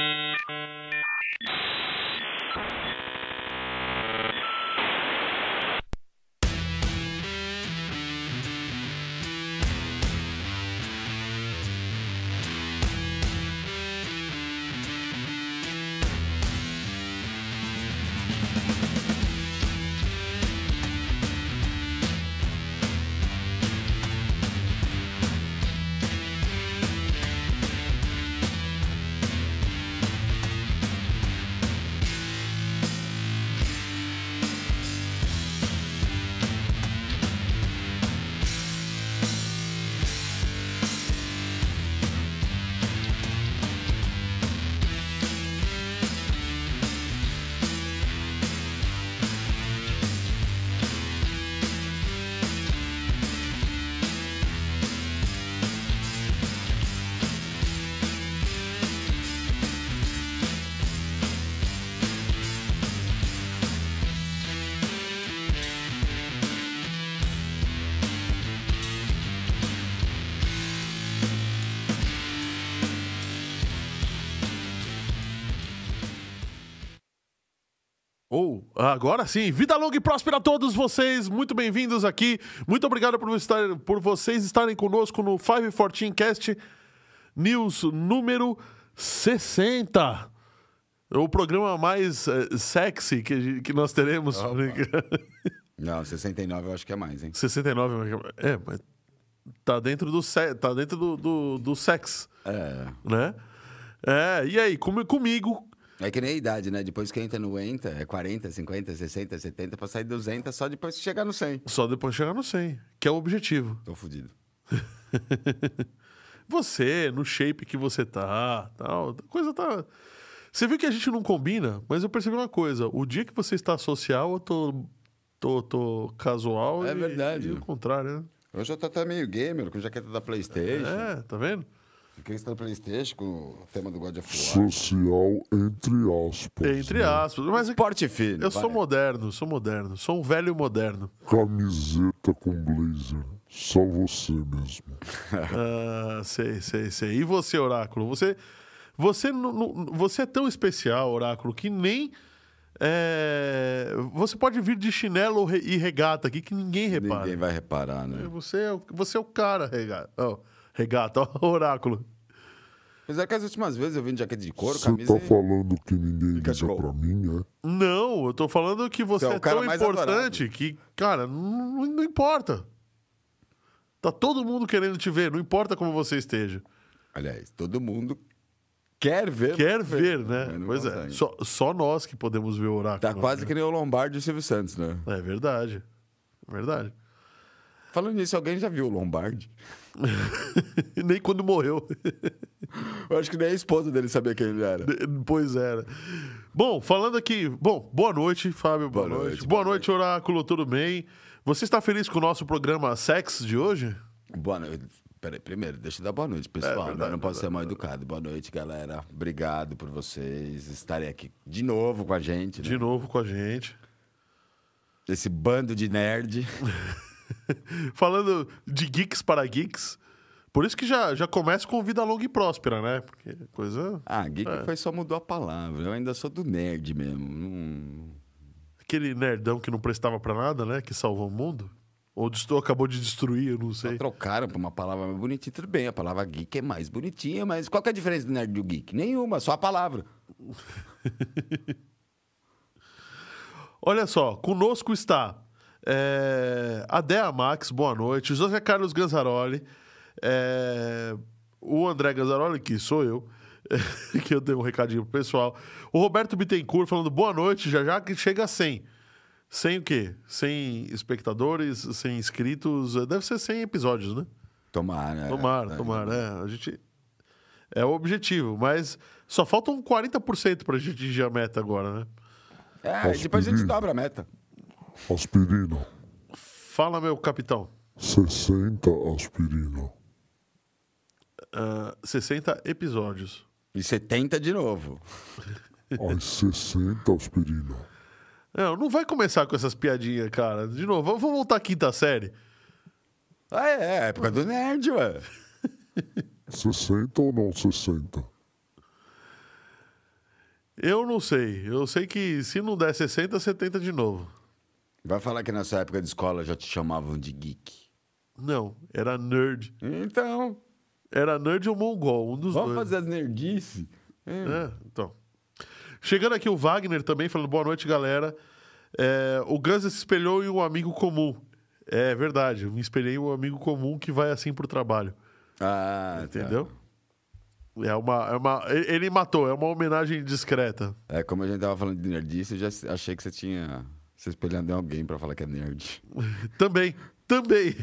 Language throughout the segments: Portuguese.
you agora sim, vida longa e próspera a todos vocês, muito bem-vindos aqui. Muito obrigado por, estar, por vocês estarem conosco no 514 Cast News número 60. O programa mais eh, sexy que, que nós teremos. Não, 69 eu acho que é mais, hein? 69, é, mas tá dentro do, se, tá dentro do, do, do sex, É. né? É, e aí, com- comigo, É que nem a idade, né? Depois que entra no ENTA, é 40, 50, 60, 70, pra sair 200 só depois que chegar no 100. só depois chegar no 100, que é o objetivo. Tô fudido. Você, no shape que você tá, tal, coisa tá. Você viu que a gente não combina, mas eu percebi uma coisa: o dia que você está social, eu tô, tô, tô casual. É e- verdade. E o contrário, né? Hoje eu tô até meio gamer, com jaqueta da Playstation. É, tá vendo? Fiquei da Playstation com o tema do God of War. Social entre aspas. Entre né? aspas. Mas Esporte fino. eu sou vai. moderno, sou moderno. Sou um velho moderno. Camiseta com blazer. Só você mesmo. Ah, sei, sei, sei. E você, Oráculo? Você, você, você é tão especial, Oráculo, que nem. é, você pode vir de chinelo e regata aqui que ninguém repara. Ninguém vai reparar, né? Você é, o- você é o cara, regata. Ó, regata, ó, oráculo. Apesar que as últimas vezes eu vim de jaqueta de couro, Você camisa. tá falando que ninguém liga cachecol. pra mim, é? Não, eu tô falando que você Você é o é cara tão mais importante que, cara, não, não importa. Tá todo mundo querendo te ver, não importa como você esteja. Aliás, todo mundo quer ver. Quer ver, né? mas não Pois é. consegue. Só, só nós que podemos ver o oráculo. Tá quase né? que nem o Lombardi e o Silvio Santos, né? É verdade. É verdade. Falando nisso, alguém já viu o Lombardi? nem quando morreu. Eu acho que nem a esposa dele sabia quem ele era. pois era. Bom, falando aqui. Bom, boa noite, Fábio. Boa, Boa noite. noite, Boa noite, Oráculo. Tudo bem? Você está feliz com o nosso programa Sex de hoje? Boa noite. Peraí, primeiro, deixa eu dar boa noite, pessoal. É verdade, né? não posso ser mal educado. Boa noite, galera. Obrigado por vocês estarem aqui de novo com a gente. né? De novo com a gente. Esse bando de nerd. Falando de geeks para geeks. Por isso que já, já começa com vida longa e próspera, né? Porque coisa. Ah, geek É. foi só mudou a palavra. Eu ainda sou do nerd mesmo. Não- Aquele nerdão que não prestava pra nada, né? Que salvou o mundo. Ou acabou de destruir, eu não Só sei. trocaram pra uma palavra mais bonitinha. Tudo bem, a palavra geek é mais bonitinha, mas qual que é a diferença do nerd e do geek? Nenhuma, só a palavra. Olha só, conosco está é, a Dea Max, boa noite. José Carlos Ganzaroli. é, o André Ganzaroli, que sou eu. que eu dei um recadinho pro pessoal. O Roberto Bittencourt falando boa noite, já já que chega a 100. 100 o quê? 100 espectadores, 100 inscritos. Deve ser 100 episódios, né? Tomara. Tomara, é, tomara. É, a gente... é o objetivo, mas só faltam 40% pra gente atingir a meta agora, né? É, depois a gente dobra a meta. Aspirina. Fala, meu capitão. 60 aspirina. Ah, 60 episódios. E 70 de novo. As 60 aspirina. Não, não vai começar com essas piadinhas, cara. De novo, vamos vamos voltar à quinta série. Ah, é, é época do nerd, ué. 60 ou não 60? Eu não sei. Eu sei que se não der 60, 70 de novo. Vai falar que nessa época de escola já te chamavam de geek. Não, era nerd. Então, Era nerd ou mongol, um dos vamos dois. fazer as nerdices. É, então. Chegando aqui o Wagner também, falando boa noite, galera. É, o Guns se espelhou em um amigo comum. É verdade, eu me espelhei em um amigo comum que vai assim pro trabalho. Ah, tá. Entendeu? É uma, é uma. Ele matou, é uma homenagem discreta. É, como a gente tava falando de nerdice, eu já achei que você tinha se espelhando em alguém pra falar que é nerd. Também, também.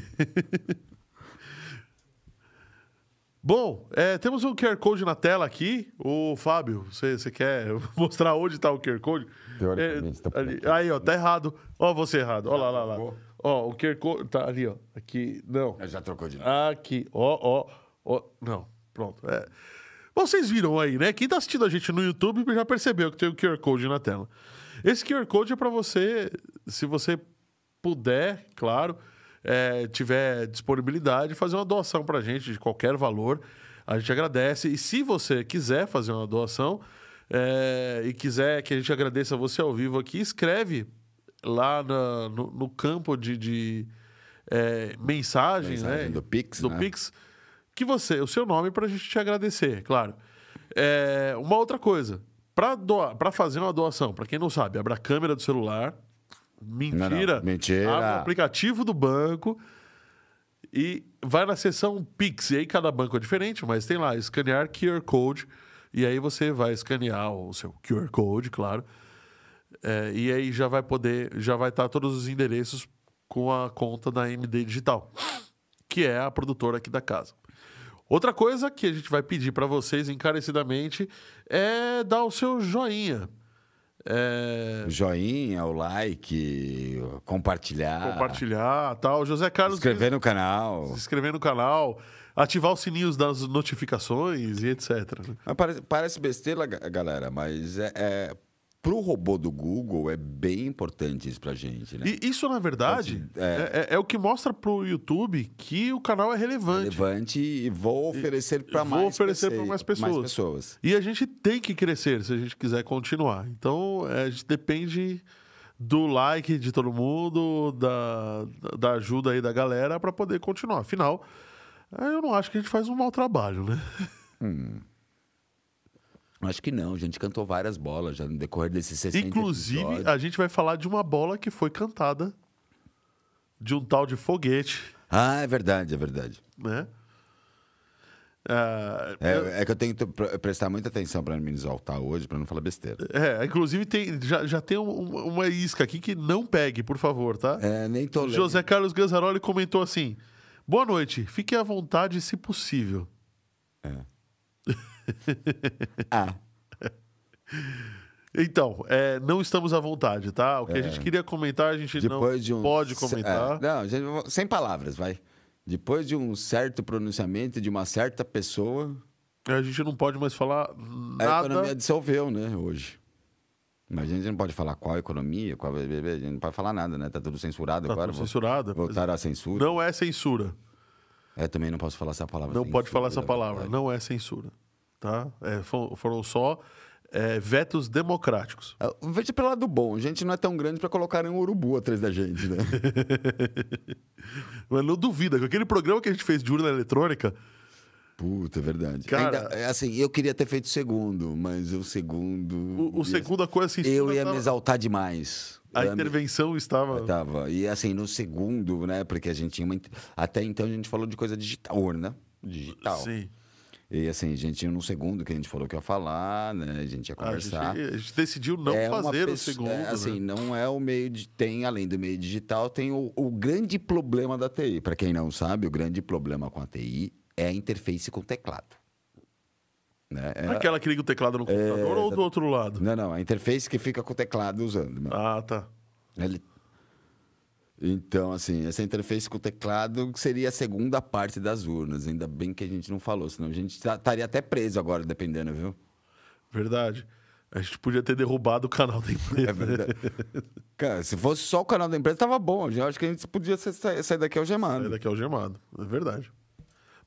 Bom, é, temos um QR Code na tela aqui. Ô, Fábio, você você quer mostrar onde está o QR Code? Teoricamente, tá por ali-. Aí, ó, tá errado. Ó, você errado. Ó lá, lá, lá. Ó, o QR Code tá ali, ó. Aqui, não. Já trocou de novo. Aqui, ó, ó, ó. Não, pronto. É. Vocês viram aí, né? Quem tá assistindo a gente no YouTube já percebeu que tem o QR Code na tela. Esse QR Code é para você, se você puder, claro, é, tiver disponibilidade, fazer uma doação pra gente de qualquer valor. A gente agradece. E se você quiser fazer uma doação é, e quiser que a gente agradeça você ao vivo aqui, escreve lá na- no, no campo de, de, é, mensagem, Mensagem né? do Pix, do né? Pix, que você, o seu nome para a gente te agradecer, claro. É, uma outra coisa, para fazer uma doação, para quem não sabe, abra a câmera do celular, mentira, Não, não, mentira. abre o aplicativo do banco e vai na seção Pix. E aí cada banco é diferente, mas tem lá escanear QR Code e aí você vai escanear o seu QR Code, claro. É, e aí já vai poder, já vai estar todos os endereços com a conta da MD Digital, que é a produtora aqui da casa. Outra coisa que a gente vai pedir para vocês encarecidamente é dar o seu joinha. É, Joinha, o like, compartilhar. compartilhar tal. José Carlos Inscrever no canal. se inscrever no canal, ativar os sininhos das notificações e etc. né? Parece, parece besteira, ga- galera, mas é, é, pro robô do Google é bem importante isso pra gente, né? E isso, na verdade, É. é, é- é o que mostra pro YouTube que o canal é relevante. Relevante e vou oferecer para vou mais, oferecer pessoas- pra mais pessoas. pessoas. E a gente tem que crescer se a gente quiser continuar. Então, é, a gente depende do like de todo mundo, da, da ajuda aí da galera para poder continuar. Afinal, eu não acho que a gente faz um mau trabalho, né? Acho que não, a gente cantou várias bolas já no decorrer desses 60 Inclusive, episódios. a gente vai falar de uma bola que foi cantada de um tal de foguete, Ah, é verdade, é verdade. né? Ah, eu- É, é que eu tenho que pre- prestar muita atenção para me exaltar hoje, para não falar besteira. É, inclusive tem, já, já tem um- um- uma isca aqui que não pegue, por favor, tá? É, nem tô. José Carlos Ganzaroli comentou assim: Boa noite, fique à vontade se possível. Ah, Então, é, não estamos à vontade, tá? O que a gente queria comentar, a gente É. depois não um... pode comentar. É, não, gente, sem palavras, vai. Depois de um certo pronunciamento de uma certa pessoa, A gente não pode mais falar a nada. economia dissolveu, né, hoje. Mas a gente não pode falar qual economia, qual... A gente não pode falar nada, né? Tá tudo censurado Tá agora. tudo censurado. Voltaram à censura. Não é censura. É, também não posso falar essa palavra. Não pode falar essa palavra. verdade. Não é censura. Tá? É, fo- foram só é, vetos democráticos. Ah, Veja pelo lado bom, a gente não é tão grande para colocar um urubu atrás da gente, né? Mas não duvida, com aquele programa que a gente fez de urna eletrônica, Puta, é verdade. Cara- Ainda, é assim, eu queria ter feito o segundo, mas o segundo. o, o ia- segundo a coisa censura Eu ia tava- me exaltar demais. A Eu ia me- intervenção estava. Tava. E assim, no segundo, né? Porque a gente tinha uma. Até então a gente falou de coisa digital, urna. Digital. Sim. E assim, a gente tinha no segundo que a gente falou que ia falar, né? A gente ia A gente, conversar. a gente decidiu não É fazer o segundo. é, assim, né? não é o meio de. Tem, além do meio digital, tem o, o grande problema da TI. Para quem não sabe, o grande problema com a TI é a interface com o teclado. Né? É- Aquela que liga o teclado no computador ou do outro lado? Não, não, a interface que fica com o teclado usando. né? Ah, tá. Ele- Então, assim, essa interface com o teclado seria a segunda parte das urnas. Ainda bem que a gente não falou, senão a gente tá- estaria até preso agora, dependendo, viu? Verdade. A gente podia ter derrubado o canal da empresa. É verdade. Cara, se fosse só o canal da empresa, tava bom. Eu acho que a gente podia sa- sa- sair daqui É algemado. daqui algemado. É verdade.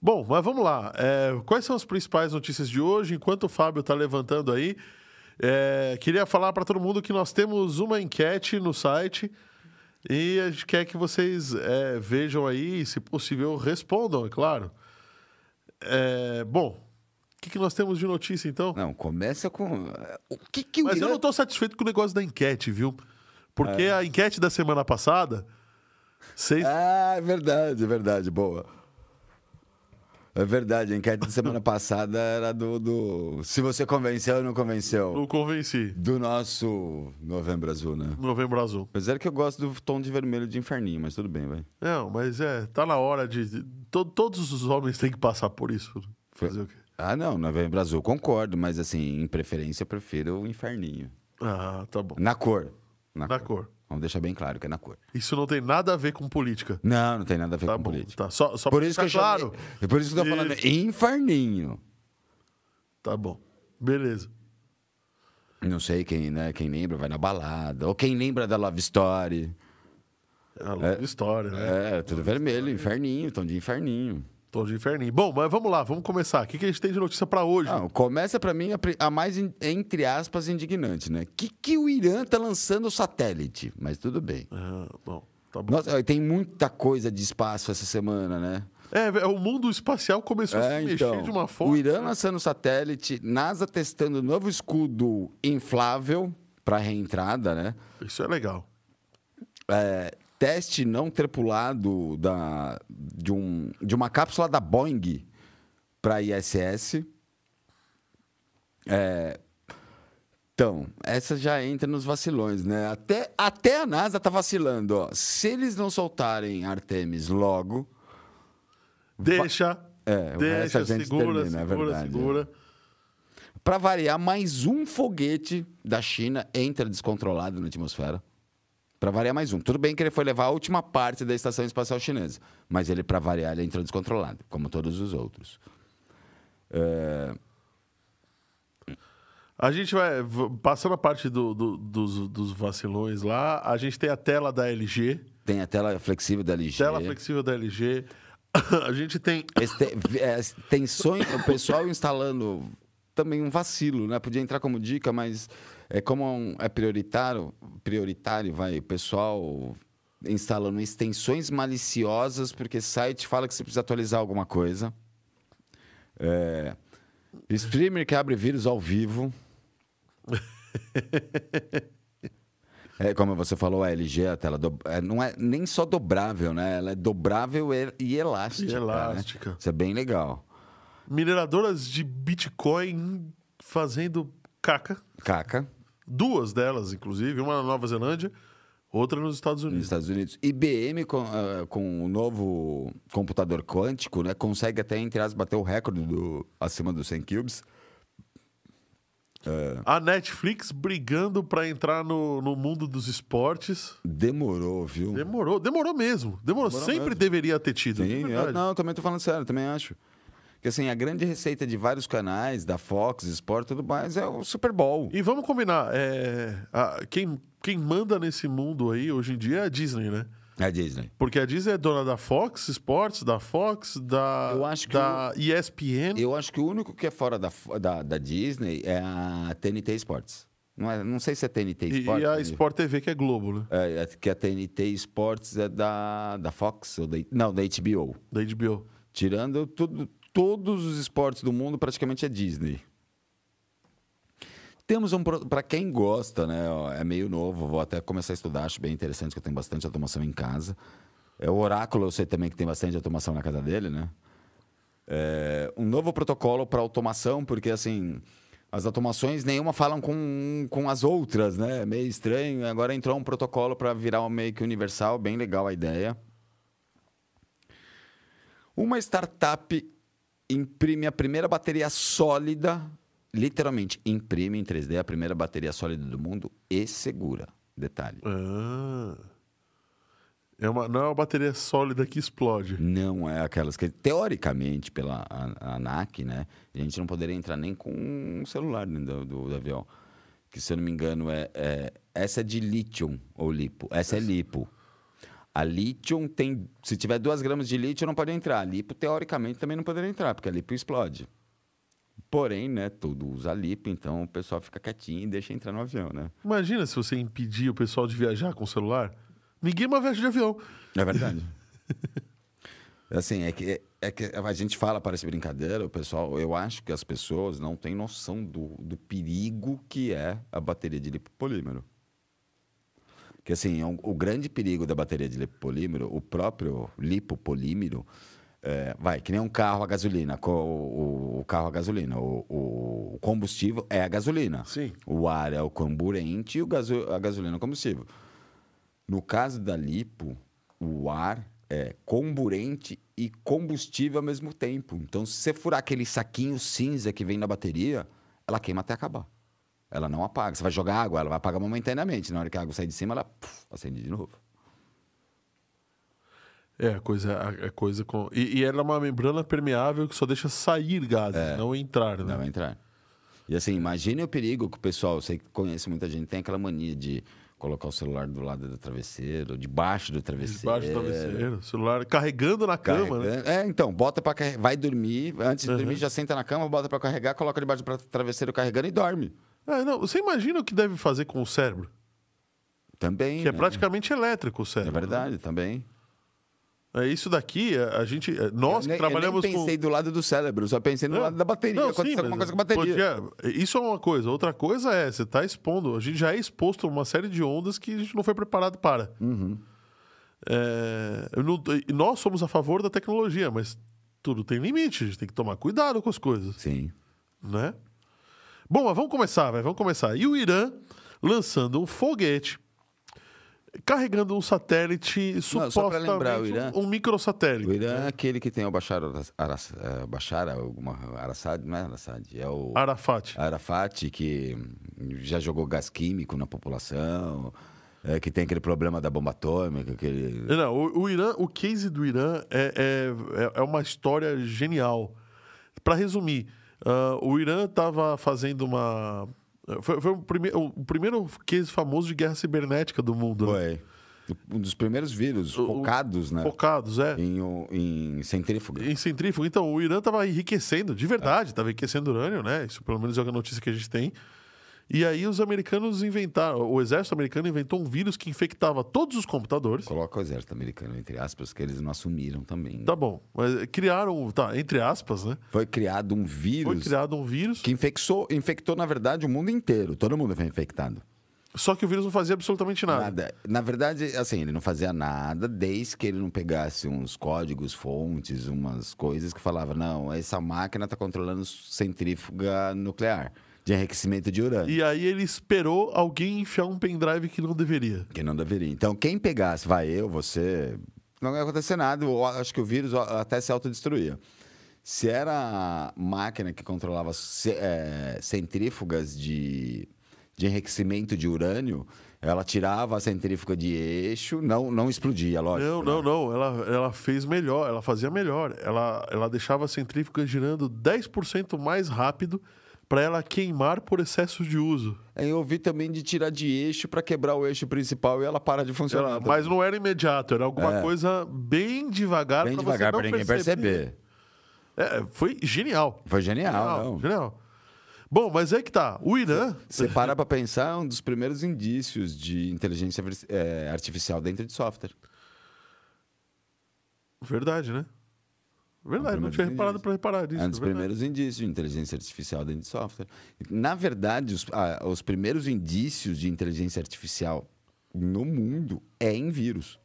Bom, mas vamos lá. É, quais são as principais notícias de hoje? Enquanto o Fábio está levantando aí, É, queria falar para todo mundo que nós temos uma enquete no site e a gente quer que vocês é, vejam aí se possível, respondam, é claro. É, bom, o que, que nós temos de notícia então? Não, começa com. O que que o Mas eu Irã- não tô satisfeito com o negócio da enquete, viu? Porque a enquete da semana passada, vocês. Ah, é verdade, é verdade, boa. É verdade, a enquete da semana passada era do, do. Se você convenceu ou não convenceu. Não convenci. Do nosso Novembro Azul, né? Novembro Azul. Apesar que eu gosto do tom de vermelho de inferninho, mas tudo bem, vai. Não, mas é, tá na hora de. de- to- todos os homens têm que passar por isso. Fazer o quê? Ah, não, Novembro Azul, concordo, mas assim, em preferência eu prefiro o inferninho. Ah, tá bom. Na cor. Na, Na cor. Vamos deixar bem claro que é na cor. Isso não tem nada a ver com política. Não, não tem nada a ver Tá com bom. política. Tá, só só Por isso que chamei- claro. é por isso que eu tô falando Isso. inferninho. Tá bom. Beleza. Não sei quem, né? Quem lembra vai na balada. Ou quem lembra da Love Story. É a longa história, né? É, tudo vermelho, inferninho, tom de inferninho. Tom de inferninho. Bom, mas vamos lá, vamos começar. O que, que a gente tem de notícia pra hoje? Não, começa pra mim a, a mais, in- entre aspas, indignante, né? Que que o Irã tá lançando o satélite? Mas tudo bem. Ah, bom, tá bom. Nossa, tem muita coisa de espaço essa semana, né? É, o mundo espacial começou a É, se mexer então, de uma forma. o Irã lançando satélite, NASA testando novo escudo inflável para reentrada, né? Isso é legal. É, teste não tripulado da, de, um, de uma cápsula da Boeing para ISS. É, então, essa já entra nos vacilões, né? Até, até a NASA tá vacilando, ó. Se eles não soltarem Artemis logo, Deixa. É, deixa, segura, termina, é segura, verdade, segura. Para variar, mais um foguete da China entra descontrolado na atmosfera. Para variar, mais um. Tudo bem que ele foi levar a última parte da estação espacial chinesa, mas ele, para variar, ele entrou descontrolado, como todos os outros. É, A gente vai. Passando a parte do- do- dos, dos vacilões lá, a gente tem a tela da LG. tem a tela flexível da LG. Tela flexível da LG. A gente tem. É, tem sonho, o pessoal instalando também um vacilo, né? Podia entrar como dica, mas é como é prioritário, prioritário, vai, o pessoal instalando extensões maliciosas porque site fala que você precisa atualizar alguma coisa. É, streamer que abre vírus ao vivo. É, como você falou, a LG, a tela do- é, não é nem só dobrável, né? Ela é dobrável e, e elástica. E né? elástica. Isso é bem legal. Mineradoras de Bitcoin fazendo caca. Caca, Duas delas, inclusive. Uma na Nova Zelândia, outra nos Estados nos Unidos. Estados Unidos. IBM, com, ah, com o novo computador quântico, né? Consegue até, entre aspas, bater o recorde do, acima dos 100 cubes. A Netflix brigando pra entrar no, no mundo dos esportes. Demorou, viu? Demorou, demorou mesmo. Demorou. Demorou Sempre mesmo. deveria ter tido. Sim, eu, verdade. não, eu também tô falando sério, também acho. Porque assim, a grande receita de vários canais, da Fox, Sport e tudo mais, é o Super Bowl. E vamos combinar, é, a- quem, quem manda nesse mundo aí hoje em dia é a Disney, né? É a Disney. Porque a Disney é dona da Fox Sports, da Fox, da, Eu acho que da ESPN. Eu acho que o único que é fora da, da, da Disney é a TNT Sports. Não, é, não sei se é TNT E, Sports. e a né? Sport TV, que é Globo, né? É, é que a TNT Sports é da, da Fox, ou da, não, da HBO. Da HBO. Tirando tudo, todos os esportes do mundo, praticamente é Disney. Temos um. Para quem gosta, né? é meio novo, vou até começar a estudar, acho bem interessante, que eu tenho bastante automação em casa. É, o Oráculo, eu sei também que tem bastante automação na casa dele, né? É, um novo protocolo para automação, porque assim. As automações nenhuma falam com, com as outras, né? É meio estranho. Agora entrou um protocolo para virar um meio que universal, bem legal a ideia. Uma startup imprime a primeira bateria sólida, literalmente imprime em 3D a primeira bateria sólida do mundo e segura. Detalhe. Ah. É uma, não é uma bateria sólida que explode. Não é aquelas que, teoricamente, pela ANAC, né? A gente não poderia entrar nem com um celular dentro do, do- do avião. Que, se eu não me engano, é, é- essa é de lítio ou lipo. Essa é lipo. A lítio tem. Se tiver duas gramas de lítio, não pode entrar. A lipo, teoricamente, também não poderia entrar, porque a lipo explode. Porém, né, tudo usa lipo, então o pessoal fica quietinho e deixa entrar no avião, né? Imagina se você impedir o pessoal de viajar com o celular. Ninguém mais viaja de avião. É verdade. assim, é que, é que a gente fala, parece brincadeira, o pessoal, eu acho que as pessoas não têm noção do, do perigo que é a bateria de lipopolímero. Que assim, é um- o grande perigo da bateria de lipopolímero, o próprio lipopolímero, é, vai, que nem um carro a gasolina, co- o, o carro a gasolina, o, o combustível é a gasolina. Sim. O ar é o carburante e o gaso, a gasolina é o combustível. No caso da lipo, o ar é comburente e combustível ao mesmo tempo. Então, se você furar aquele saquinho cinza que vem na bateria, ela queima até acabar. Ela não apaga. Você vai jogar água, ela vai apagar momentaneamente. Na hora que a água sair de cima, ela puf, acende de novo. É, a coisa, a, a coisa com. E, e ela é uma membrana permeável que só deixa sair gases, não entrar, né? Não entrar. E assim, imagine o perigo que o pessoal, eu sei que conhece muita gente, tem aquela mania de colocar o celular do lado do travesseiro, debaixo do travesseiro. Debaixo do travesseiro, celular carregando na cama, né? Carregando- É, então, bota pra carregar. Vai dormir, antes de dormir, já senta na cama, bota pra carregar, coloca debaixo do travesseiro carregando e dorme. É, não, você imagina o que deve fazer com o cérebro? Também. Que é né? praticamente elétrico o É cérebro. verdade, também. É isso daqui, a, a gente. é, Nós eu que nem, trabalhamos eu nem pensei do lado do cérebro, só pensei no com. lado da bateria. Não, sim, alguma coisa com a bateria. podia- Isso é uma coisa. Outra coisa é, você está expondo. A gente já é exposto a uma série de ondas que a gente não foi preparado para. Uhum. É, não- nós somos a favor da tecnologia, mas tudo tem limite. A gente tem que tomar cuidado com as coisas. Sim. né? Bom, mas vamos começar, vai, vamos começar. E o Irã lançando um foguete carregando um satélite Não, supostamente lembrar, o Irã- um microsatélite. O Irã é aquele que tem o Bashar al-Assad, Bashar alguma Al-Assad, não é Al-Assad, é o Arafat. Arafat, que já jogou gás químico na população, é, que tem aquele problema da bomba atômica, aquele... Não, o, o Irã, o case do Irã é, é, é- é uma história genial. Para resumir, ah, o Irã estava fazendo uma. Foi, foi o, prime, o primeiro case famoso de guerra cibernética do mundo. né? Foi um dos primeiros vírus O- focados, né? Focados, é. Em, em centrífuga. Em centrífuga. Então, o Irã estava enriquecendo, de verdade, estava enriquecendo urânio, né? Isso pelo menos é a notícia que a gente tem. E aí os americanos inventaram, o exército americano inventou um vírus que infectava todos os computadores. Coloca o exército americano, entre aspas, que eles não assumiram também. né? Tá bom, mas criaram, tá, entre aspas, né? Foi criado um Foi vírus criado um vírus, que infectou, infectou, na verdade, o mundo inteiro. Todo mundo foi infectado. só que o vírus não fazia absolutamente nada. Nada. Na verdade, assim, ele não fazia nada desde que ele não pegasse uns códigos, fontes, umas coisas que falava, não, essa máquina está controlando centrífuga nuclear de enriquecimento de urânio. E aí ele esperou alguém enfiar um pendrive que não deveria. Que não deveria. Então, quem pegasse, vai eu, você, não ia acontecer nada. Eu acho que o vírus até se autodestruía. Se era a máquina que controlava eh, centrífugas de, de enriquecimento de urânio, ela tirava a centrífuga de eixo, não, não explodia, lógico. Não, né? não, não. Ela, ela fez melhor, ela fazia melhor. Ela, ela deixava a centrífuga girando 10% mais rápido para ela queimar por excesso de uso. Eu ouvi também de tirar de eixo para quebrar o eixo principal e ela para de funcionar. Ela- mas não era imediato, era alguma É. coisa bem devagar pra devagar para ninguém perceber. É, foi genial. Foi genial, Genial, genial. Bom, mas é que tá. O Irã. Você para pra pensar, é um dos primeiros indícios de inteligência eh, artificial dentro de software. Verdade, né? Verdade, não tinha reparado para reparar nisso. É um dos é verdade. primeiros indícios de inteligência artificial dentro de software. Na verdade, os, ah, os primeiros indícios de inteligência artificial no mundo é em vírus.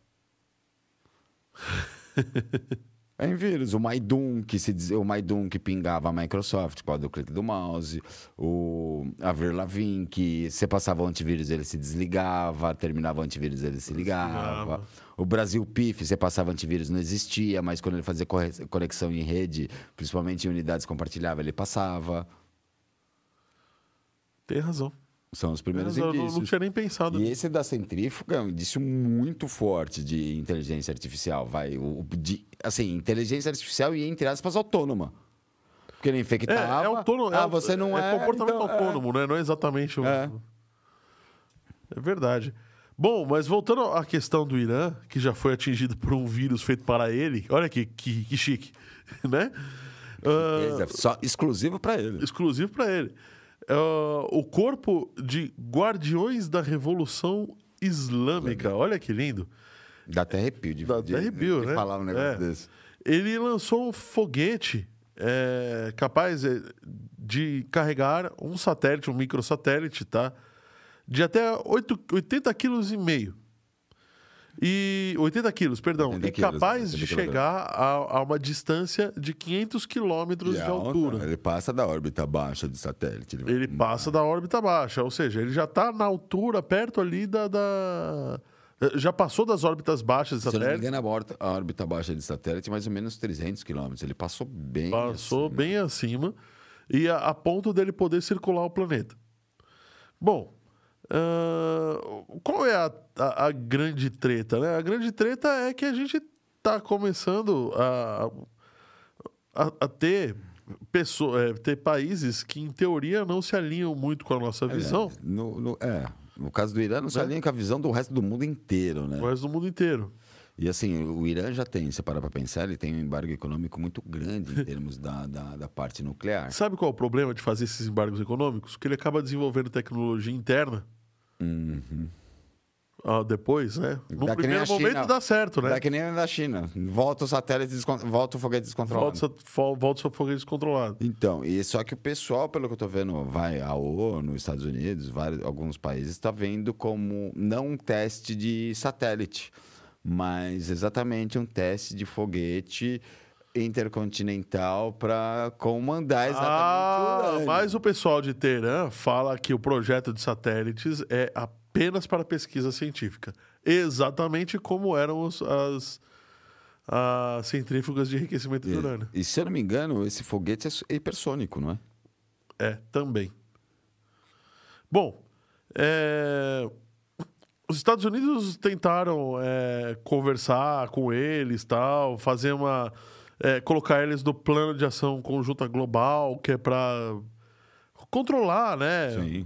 É em vírus. O Maidum, que se diz, o Maidum que pingava a Microsoft com o clique do mouse. O Avril Lavigne, que você passava o antivírus, ele se desligava. Terminava o antivírus, ele se ligava. O Brasil PIF, você passava antivírus, não existia, mas quando ele fazia conexão em rede, principalmente em unidades compartilháveis, ele passava. Tem razão. São os primeiros eu não, indícios. não tinha nem pensado. E esse da centrífuga é um indício muito forte de inteligência artificial. Vai, o, de, assim, inteligência artificial e, entre aspas, autônoma. Porque ele É, infectava. é autônomo. Ah, é, você não é. é comportamento então, é. autônomo, né? Não é exatamente o. É. É verdade. Bom, mas voltando à questão do Irã, que já foi atingido por um vírus feito para ele, olha que, que, que chique, né? É só exclusivo para ele. exclusivo para ele. Ah, o corpo de Guardiões da Revolução Islâmica. Olha que lindo. Dá até arrepio de, Dá de, até arrepio, de né? falar um negócio É. desse. Ele lançou um foguete é, capaz é, de carregar um satélite, um microsatélite, tá? De até 8, 80 quilos e meio. E 80 quilos, perdão. 80 e quilos, capaz 80 de chegar a, a uma distância de 500 quilômetros de altura. Ele passa da órbita baixa de satélite. Ele passa da órbita baixa, ou seja, ele já está na altura, perto ali da, da- Já passou das órbitas baixas de Se eu não me satélite, engano, a órbita, a órbita baixa de satélite é mais ou menos 300 quilômetros. Ele passou bem. passou assim, bem acima, e a, a ponto dele poder circular o planeta. Bom, ah, qual é a, a- a grande treta? Né? A grande treta é que a gente está começando a, a, a ter, pessoa, é, ter países que, em teoria, não se alinham muito com a nossa visão. No, no- é, no caso do Irã, não se alinha com a visão do resto do mundo inteiro, né? mas no mundo inteiro. E assim, o Irã já tem, se parar para pensar, ele tem um embargo econômico muito grande em termos da, da, da parte nuclear. Sabe qual é o problema de fazer esses embargos econômicos? Que ele acaba desenvolvendo tecnologia interna. Ah, depois, né? No Uhum. Dá primeiro a China. momento dá certo, né? Dá que nem da China. Volta o satélite, descon- volta o foguete descontrolado. Volta, volta o seu foguete descontrolado. Então, e só que o pessoal, pelo que eu tô vendo, vai a ONU, nos Estados Unidos, vários, alguns países, está vendo como não um teste de satélite, mas exatamente um teste de foguete intercontinental para comandar exatamente o Ah, urânio. mas o pessoal de Teherã fala que o projeto de satélites é apenas para pesquisa científica. Exatamente como eram os- as, as centrífugas de enriquecimento de urânio. E se eu não me engano, esse foguete é su- hipersônico, não é? É, também. Bom, é, os Estados Unidos tentaram é, conversar com eles, tal, fazer uma, é, colocar eles no plano de ação conjunta global, que é para controlar, né? Sim.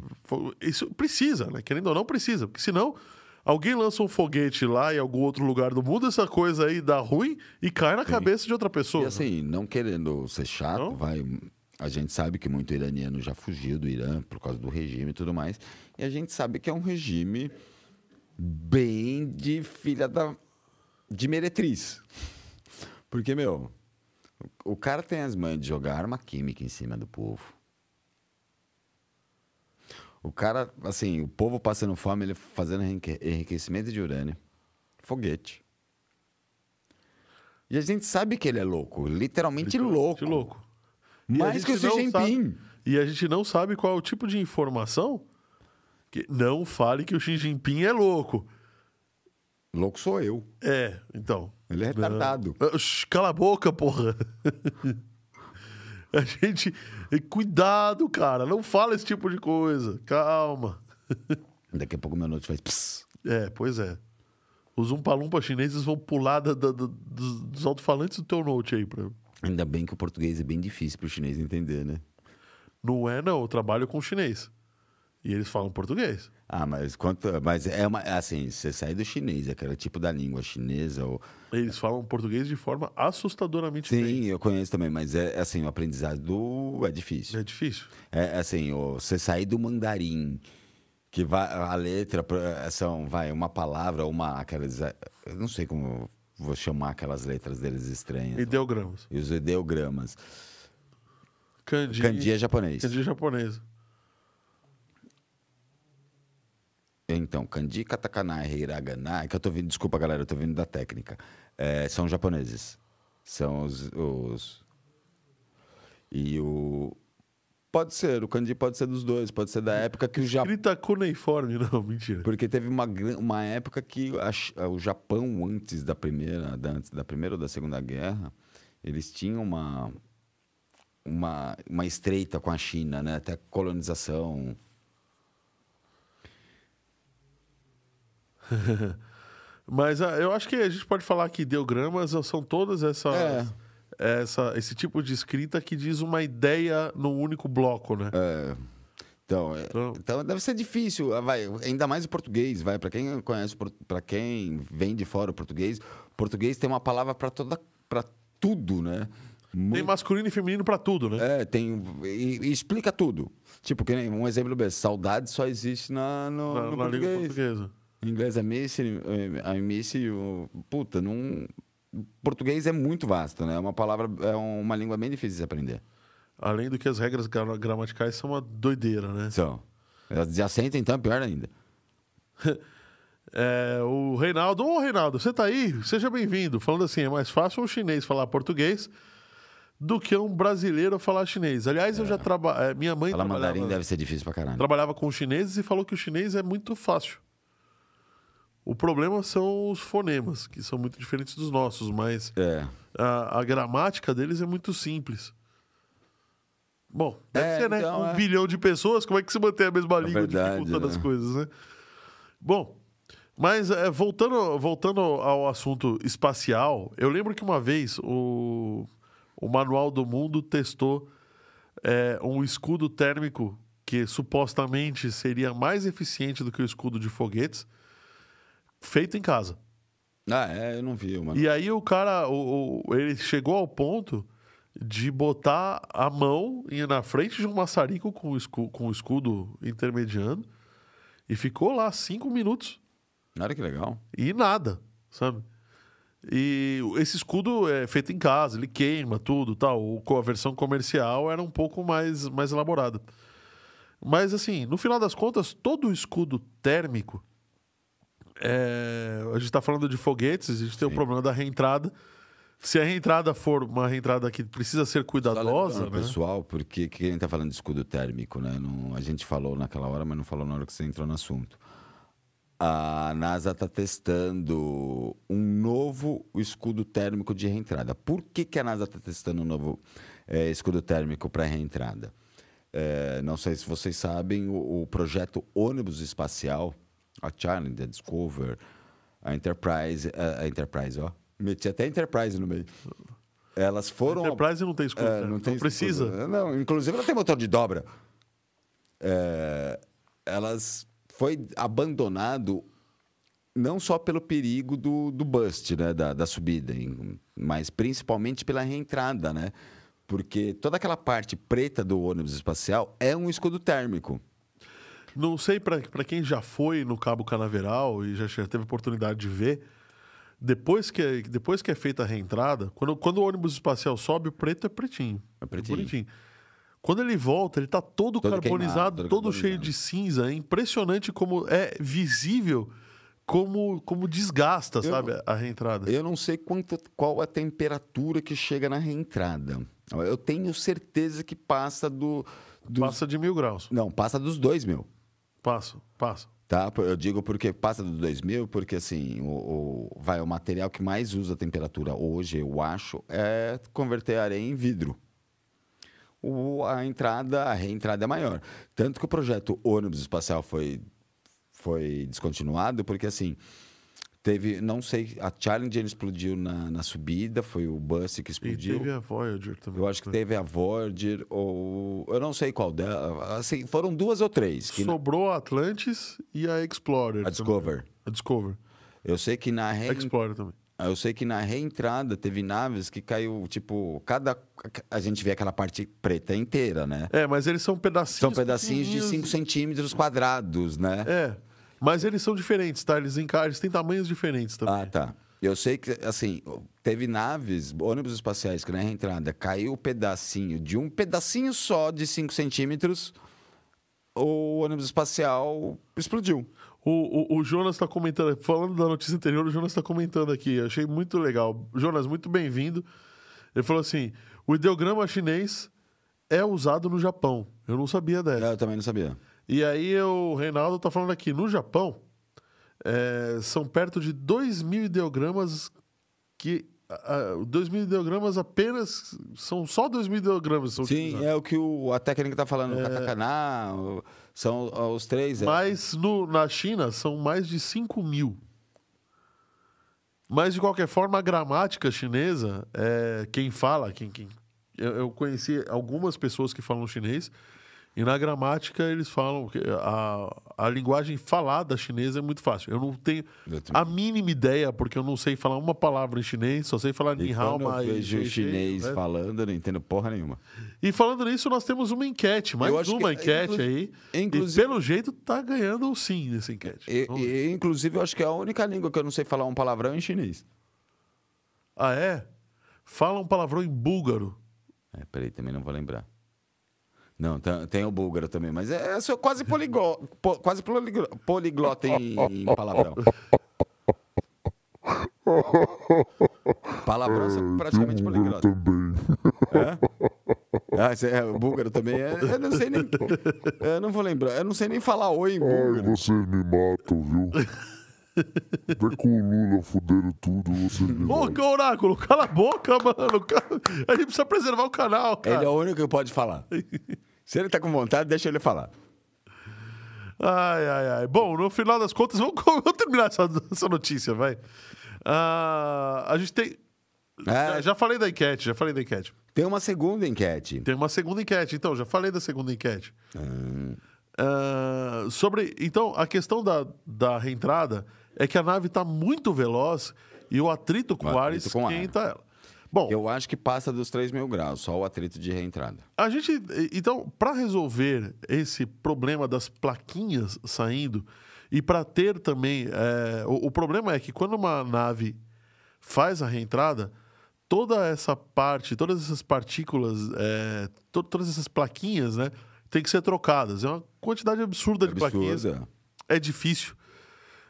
Isso precisa, né? Querendo ou não precisa, porque senão alguém lança um foguete lá em algum outro lugar do mundo, essa coisa aí dá ruim e cai na cabeça de outra pessoa. E assim, não querendo ser chato, Não? vai. A gente sabe que muito iraniano já fugiu do Irã por causa do regime e tudo mais. E a gente sabe que é um regime bem de filha da. de meretriz. Porque, meu, o cara tem as mães de jogar arma química em cima do povo. O cara, assim, o povo passando fome, ele fazendo enrique- enriquecimento de urânio. Foguete. E a gente sabe que ele é louco, literalmente louco. Louco. E Mais que o Xi Jinping. sabe- e a gente não sabe qual é o tipo de informação que não fale que o Xi Jinping é louco. Louco sou eu. É, então. Ele é retardado. Ah, Cala a boca, porra. A gente. Cuidado, cara. Não fala esse tipo de coisa. Calma. Daqui a pouco meu note faz pss. É, pois é. Os umpalumpa chineses vão pular da- da- da- dos, dos alto-falantes do teu note aí. Pra... Ainda bem que o português é bem difícil pro chinês entender, né? Não é, não. Eu trabalho com chinês. E eles falam português. Ah, mas quanto. Mas é uma. Assim, você sai do chinês, aquele tipo da língua chinesa. Ou... Eles falam português de forma assustadoramente bem. Sim, eu conheço também, mas é assim, o aprendizado é difícil. É difícil. É assim, você sair do mandarim, que vai, a letra pra- são, vai, uma palavra, uma, aquelas, eu não sei como vou chamar aquelas letras deles estranhas. Ideogramas. E os ideogramas. Kanji. Kanji é japonês. Kanji japonês. Então, kanji, katakana, hiragana, é que eu tô vindo, desculpa galera, eu tô vindo da técnica. É, são japoneses. São os, os- E o. Pode ser, o kanji pode ser dos dois, pode ser da época que o Japão. Escrita cuneiforme, não, mentira. Porque teve uma, uma época que a o Japão, antes da primeira, da, antes da primeira ou da segunda guerra, eles tinham uma, uma, uma estreita com a China, né? Até colonização. Mas ah, eu acho que a gente pode falar que ideogramas são todas essas. É. Essa, esse tipo de escrita que diz uma ideia num único bloco, né? É, então, é- Então- então deve ser difícil, ah, vai, ainda mais o português, vai, para quem conhece, para quem vem de fora o português, português tem uma palavra para toda para tudo, né? Tem Muito- masculino e feminino pra tudo, né? É, tem. E, e explica tudo. Tipo, que um exemplo bem, saudade só existe na, no, na, no na língua portuguesa. Em inglês é miss, a miss, o- puta, não. Português é muito vasto, né? É uma palavra, é uma língua bem difícil de aprender. Além do que as regras gra- gramaticais são uma doideira, né? São. De acento, então, pior ainda. É, o Reinaldo, ô Reinaldo, você tá aí? Seja bem-vindo. Falando assim, é mais fácil um chinês falar português do que um brasileiro falar chinês. Aliás, eu já trabalhei. Minha mãe Falar mandarim deve ser difícil pra caralho. trabalhava com chineses e falou que o chinês é muito fácil. O problema são os fonemas, que são muito diferentes dos nossos, mas É. a, a gramática deles é muito simples. Bom, deve É, ser, né? então, um é. bilhão de pessoas, como é que se mantém a mesma língua verdade, dificultando né? as coisas, né? Bom, mas é, voltando, voltando ao assunto espacial, eu lembro que uma vez o, o Manual do Mundo testou é, um escudo térmico que supostamente seria mais eficiente do que o escudo de foguetes, feito em casa. Ah, é, eu não vi, mano. E aí o cara, o, o- ele chegou ao ponto de botar a mão na frente de um maçarico com o, escu- com o escudo intermediando e ficou lá cinco minutos Olha que legal. e nada, sabe? E esse escudo é feito em casa, ele queima tudo, tal. A versão comercial era um pouco mais, mais elaborada. Mas assim, no final das contas, todo o escudo térmico, é, a gente está falando de foguetes, a gente tem o Sim. problema da reentrada. Se a reentrada for uma reentrada que precisa ser cuidadosa, né? pessoal, porque que a gente tá falando de escudo térmico, né? Não- a gente falou naquela hora, mas não falou na hora que você entrou no assunto. A NASA está testando um novo escudo térmico de reentrada. Por que, que a NASA está testando um novo eh, escudo térmico para reentrada? Eh, não sei se vocês sabem, o, o projeto ônibus espacial, a Challenger, a Discover, a Enterprise, a, a Enterprise, ó, meti até Enterprise no meio. Elas foram Enterprise não tem escudo é, térmico, não tem precisa. escudo. Não, inclusive ela tem motor de dobra. É, elas foi abandonado não só pelo perigo do, do bust, né, da, da subida, mas principalmente pela reentrada, né? Porque toda aquela parte preta do ônibus espacial é um escudo térmico. Não sei para quem já foi no Cabo Canaveral e já, já teve oportunidade de ver, depois que, é- depois que é feita a reentrada, quando, quando o ônibus espacial sobe, o preto é pretinho. É pretinho. bonitinho. Quando ele volta, ele tá todo, Todo carbonizado, queimado, todo todo cheio de cinza. É impressionante como é visível como, como desgasta, sabe, a reentrada. Eu não sei quanto, qual a temperatura que chega na reentrada. Eu tenho certeza que passa do. dos- Passa de mil graus. Não, passa dos dois mil. Passa, passa. Tá? Eu digo porque passa do 2000, porque assim, o, o- vai, o material que mais usa temperatura hoje, eu acho, é converter areia em vidro. O, a entrada, a reentrada é maior. Tanto que o projeto ônibus espacial foi, foi descontinuado, porque assim, teve, não sei, a Challenger explodiu na, na subida, foi o bus que E explodiu. teve a Voyager também. Eu acho que teve a Voyager, ou. Eu não sei qual dela. Assim, foram duas ou três. Que Sobrou a Atlantis e a Explorer. A também. Discover. A Discover. Eu sei que na A re... Explorer também. eu sei que na reentrada teve naves que caiu, tipo, cada a gente vê aquela parte preta inteira, né? É, mas eles são pedacinhos. São pedacinhos de pequenininhos. 5 centímetros quadrados, né? É. Mas eles são diferentes, tá? Eles, enca... eles têm tamanhos diferentes também. Ah, tá. Eu sei que, assim, teve naves, ônibus espaciais, que na reentrada caiu um pedacinho, de um pedacinho só de 5 centímetros, o ônibus espacial explodiu. O, o, o Jonas está comentando, falando da notícia anterior, o Jonas está comentando aqui. Achei muito legal. Jonas, muito bem-vindo. Ele falou assim: o ideograma chinês é usado no Japão. Eu não sabia dessa. Eu também não sabia. E aí o Reinaldo está falando aqui: no Japão, é, são perto de 2 mil ideogramas que. Uh, 2 mil ideogramas apenas. São só 2 mil ideogramas. São Sim, utilizados. é o que o, a técnica está falando, o katakana, são os três. é. Mas no- na China são mais de 5 mil. Mas, de qualquer forma, a gramática chinesa, é, quem fala, quem, quem, eu, eu conheci algumas pessoas que falam chinês, E na gramática eles falam que a, a linguagem falada chinesa é muito fácil. Eu não tenho a mínima ideia, porque eu não sei falar uma palavra em chinês, só sei falar E Ni Hao, Ma, vejo Xie, o Xie, chinês né? falando, eu não entendo porra nenhuma. E falando nisso, nós temos uma enquete, mais uma que- enquete inclu- aí. inclusive- E pelo jeito tá ganhando o sim nessa enquete. E, e, inclusive, eu acho que é a única língua que eu não sei falar um palavrão é em chinês. Ah, é? Fala um palavrão em búlgaro. É, peraí, também não vou lembrar. Não, tem, tem o búlgaro também, mas é, eu sou quase, poliglo, po- quase poliglo, poliglota em, em palavrão. Palavrão, sou praticamente o búlgaro poliglota. também. É? Ah, é, o búlgaro também é. Eu não sei nem. Eu não vou lembrar. Eu não sei nem falar oi em Ai, búlgaro. vocês me matam, viu? Até com o Lula fuderam tudo, vocês me Ô. Oráculo, cala a boca, mano. A gente precisa preservar o canal, cara. Ele é o único que pode falar. Se ele tá com vontade, deixa ele falar. Ai, ai, ai. Bom, no final das contas, vamos, vamos terminar essa, essa notícia, vai. Ah, a gente tem. É. Já, já falei da enquete, já falei da enquete. Tem uma segunda enquete. Tem uma segunda enquete, então, já falei da segunda enquete. Ah, sobre. Então, a questão da, da reentrada é que a nave está muito veloz e o atrito com O o esquenta ela. Bom, Eu acho que passa dos 3 mil graus, só o atrito de reentrada. A gente, então, para resolver esse problema das plaquinhas saindo e para ter também, é, o, o problema é que quando uma nave faz a reentrada, toda essa parte, todas essas partículas, é, to- todas essas plaquinhas, né, tem que ser trocadas. É uma quantidade absurda de plaquinhas. Absurda. É difícil,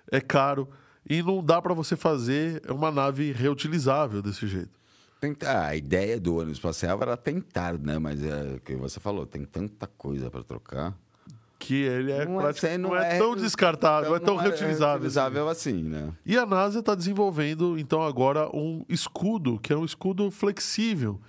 é caro e não dá para você fazer uma nave reutilizável desse jeito. Tentar, a ideia do ônibus espacial era tentar, né? Mas é o que você falou, tem tanta coisa para trocar. Que ele é, Não é- não não é, é tão descartável, não é tão reutilizável. reutilizável assim, né? E a NASA está desenvolvendo, então, agora um escudo, que é um escudo flexível.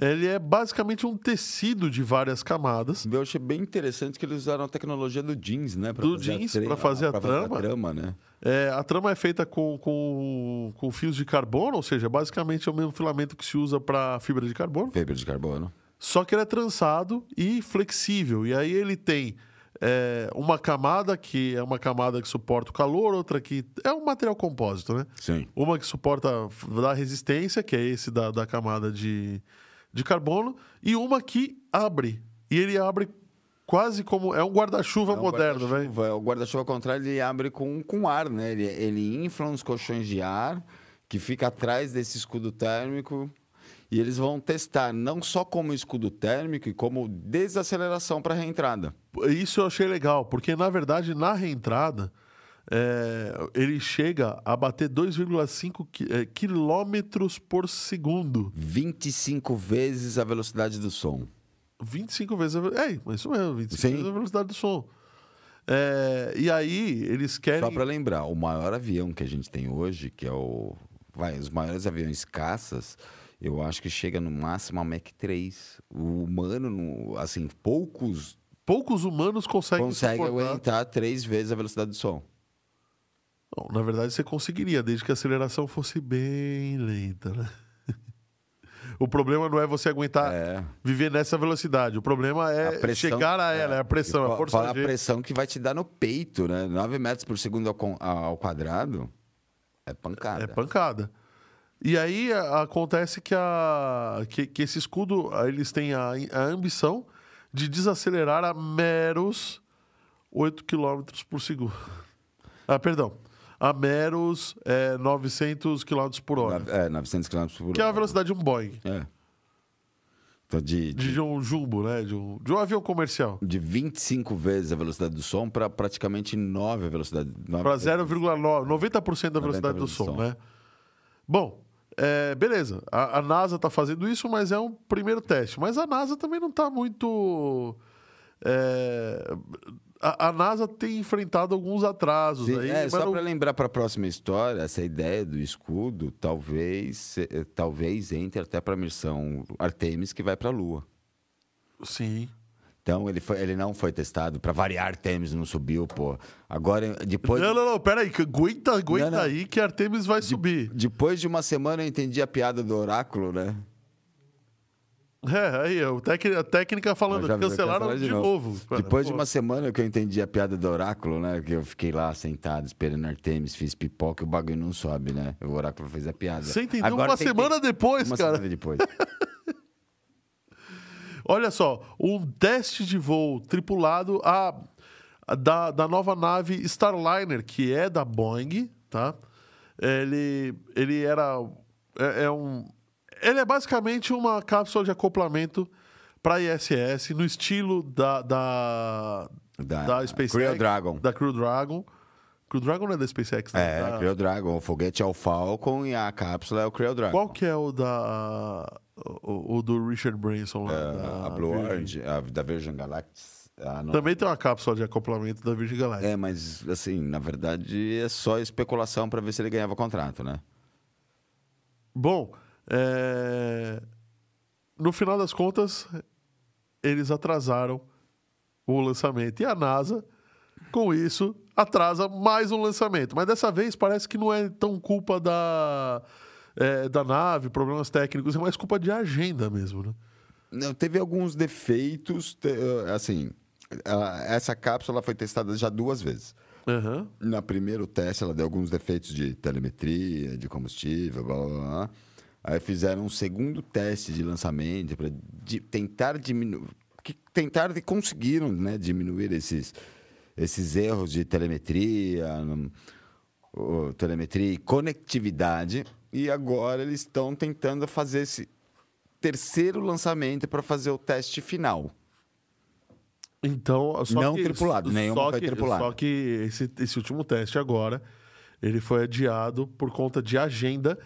Ele é basicamente um tecido de várias camadas. Eu achei bem interessante que eles usaram a tecnologia do jeans, né? pra Do fazer a jeans, tre- pra fazer a trama. trama, né? É, a trama é feita com, com, com fios de carbono, ou seja, basicamente é o mesmo filamento que se usa para fibra de carbono. Fibra de carbono. Só que ele é trançado e flexível. E aí ele tem é, uma camada que é uma camada que suporta o calor, outra que é um material compósito, né? Sim. Uma que suporta da resistência, que é esse da, da camada de, de carbono, e uma que abre. E ele abre quase como. É um guarda-chuva moderno, velho. guarda-chuva, O guarda-chuva ao contrário, ele abre com, com ar, né? Ele, ele infla uns colchões de ar que fica atrás desse escudo térmico. E eles vão testar não só como escudo térmico, e como desaceleração para reentrada. Isso eu achei legal, porque na verdade, na reentrada, é, ele chega a bater 2,5 qui- é, quilômetros por segundo. 25 vezes a velocidade do som. 25 vezes a ve- É, mas isso mesmo, 25 Sim. vezes a velocidade do som. É, e aí, eles querem. Só para lembrar, o maior avião que a gente tem hoje, que é o. Vai, os maiores aviões caças, eu acho que chega no máximo a Mach 3. O humano, no- assim, poucos Poucos humanos conseguem conseguem suportar. aguentar três vezes a velocidade do som. Não, na verdade, você conseguiria, desde que a aceleração fosse bem lenta, né? O problema não é você aguentar É. viver nessa velocidade. O problema é A pressão- chegar a ela, é a pressão, E a força fala a pressão que vai te dar no peito, né? 9 metros por segundo ao, quadrado é pancada. É pancada. E aí acontece que, a, que, que esse escudo, eles têm a, a ambição de desacelerar a meros 8 km por segundo. Ah, perdão. A meros é, 900 km por hora. É, 900 km por hora. Que é a velocidade de um Boeing. É. Então, de, De, de, um jumbo, né? De um, de um avião comercial. de 25 vezes a velocidade do som para praticamente 9 a velocidade. Para vezes. 0,9, 90% da velocidade do 90% som, do som. né? Bom, é, beleza. A, a NASA está fazendo isso, mas é um primeiro teste. Mas a NASA também não está muito. é, a, a NASA tem enfrentado alguns atrasos Sim, aí. é, só não- para lembrar para a próxima história, essa ideia do escudo talvez, eh, talvez entre até para a missão Artemis que vai para a Lua. Sim. Então ele, foi, ele não foi testado. Para variar, Artemis não subiu, pô. Agora, depois, Não, não, não, peraí, aguenta, aguenta Não, não. aí que Artemis vai subir. depois de uma semana eu entendi a piada do oráculo, né? É, aí, o técnico- a técnica falando, Já cancelaram cancelaram de, novo. Depois de Pô, uma semana que eu entendi a piada do oráculo, né? Que eu fiquei lá sentado esperando Artemis, fiz pipoca e o bagulho não sobe, né? O oráculo fez a piada. Você entendeu Agora uma tem que- semana depois, Uma cara. semana depois. Olha só, um teste de voo tripulado a, a da, da nova nave Starliner, que é da Boeing, tá? Ele, ele era. É, é um. Ele é basicamente uma cápsula de acoplamento para ISS, no estilo da, da, Da da SpaceX. Crew Dragon. Da Crew Dragon. Crew Dragon não é da SpaceX, né? É, Da- Crew Dragon. O foguete é o Falcon e a cápsula é o Crew Dragon. Qual que é o da. O, o do Richard Branson lá? É, da a Blue? Orange, a da Virgin Galactic. Ah, Também tem uma cápsula de acoplamento da Virgin Galactic. É, mas assim, na verdade é só especulação para ver se ele ganhava contrato, né? Bom, é, no final das contas, eles atrasaram o lançamento. E a NASA, com isso, atrasa mais um lançamento. Mas dessa vez parece que não é tão culpa da, é, da nave, problemas técnicos, é mais culpa de agenda mesmo, né? Não, teve alguns defeitos, te- eh, assim, a- essa cápsula foi testada já duas vezes. Aham. No primeiro teste, ela deu alguns defeitos de telemetria, de combustível, blá blá blá. Aí fizeram um segundo teste de lançamento para tentar diminuir. Que tentaram e conseguiram né, diminuir esses, esses erros de telemetria, o- telemetria e conectividade. E agora eles estão tentando fazer esse terceiro lançamento para fazer o teste final. Então, só Não que, tripulado, nenhuma só foi que, tripulada. Só que esse, esse último teste agora, ele foi adiado por conta de agenda,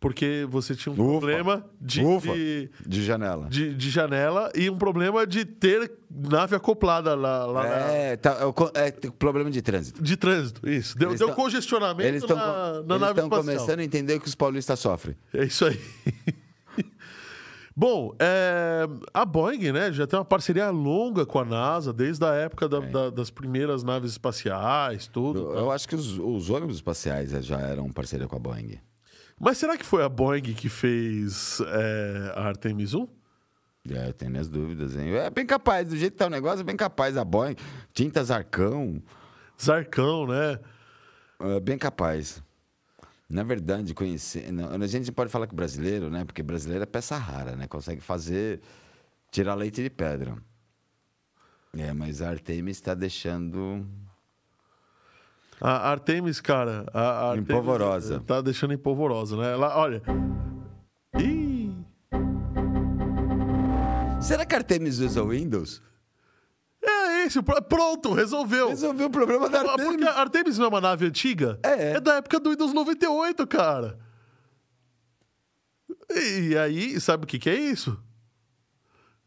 porque você tinha um Ufa, problema de, ufa. de, De janela. de- de janela e um problema de ter nave acoplada lá, lá na- É, tá, é é, problema de trânsito. de trânsito. Isso. Deu, Eles deu tão- congestionamento Eles estão na, na nave espacial. começando a entender o que os paulistas sofrem. É isso aí. Bom, é, a Boeing né, já tem uma parceria longa com a NASA, desde a época da- da- das primeiras naves espaciais, tudo. Eu, eu acho que os, os ônibus espaciais já eram parceria com a Boeing. Mas será que foi a Boeing que fez é, a Artemis 1? É, eu tenho minhas dúvidas, hein? É bem capaz, do jeito que tá o negócio, é bem capaz. A Boeing, tinta Zarcão, Zarcão, né? é bem capaz. Na verdade, conhecer. não, a gente pode falar que brasileiro, né? Porque brasileiro é peça rara, né? Consegue fazer. tirar leite de pedra. É, mas a Artemis está deixando. A Artemis, cara. A, Artemis Empolvorosa. Tá deixando empolvorosa, né? Ela, olha. Ih! Será que a Artemis usa o Windows? É esse, pr- pronto, resolveu. Resolveu o problema da Ah, Porque Artemis. a Artemis não é uma nave antiga? É. da época do Windows 98, cara. E aí, sabe o que, que é isso?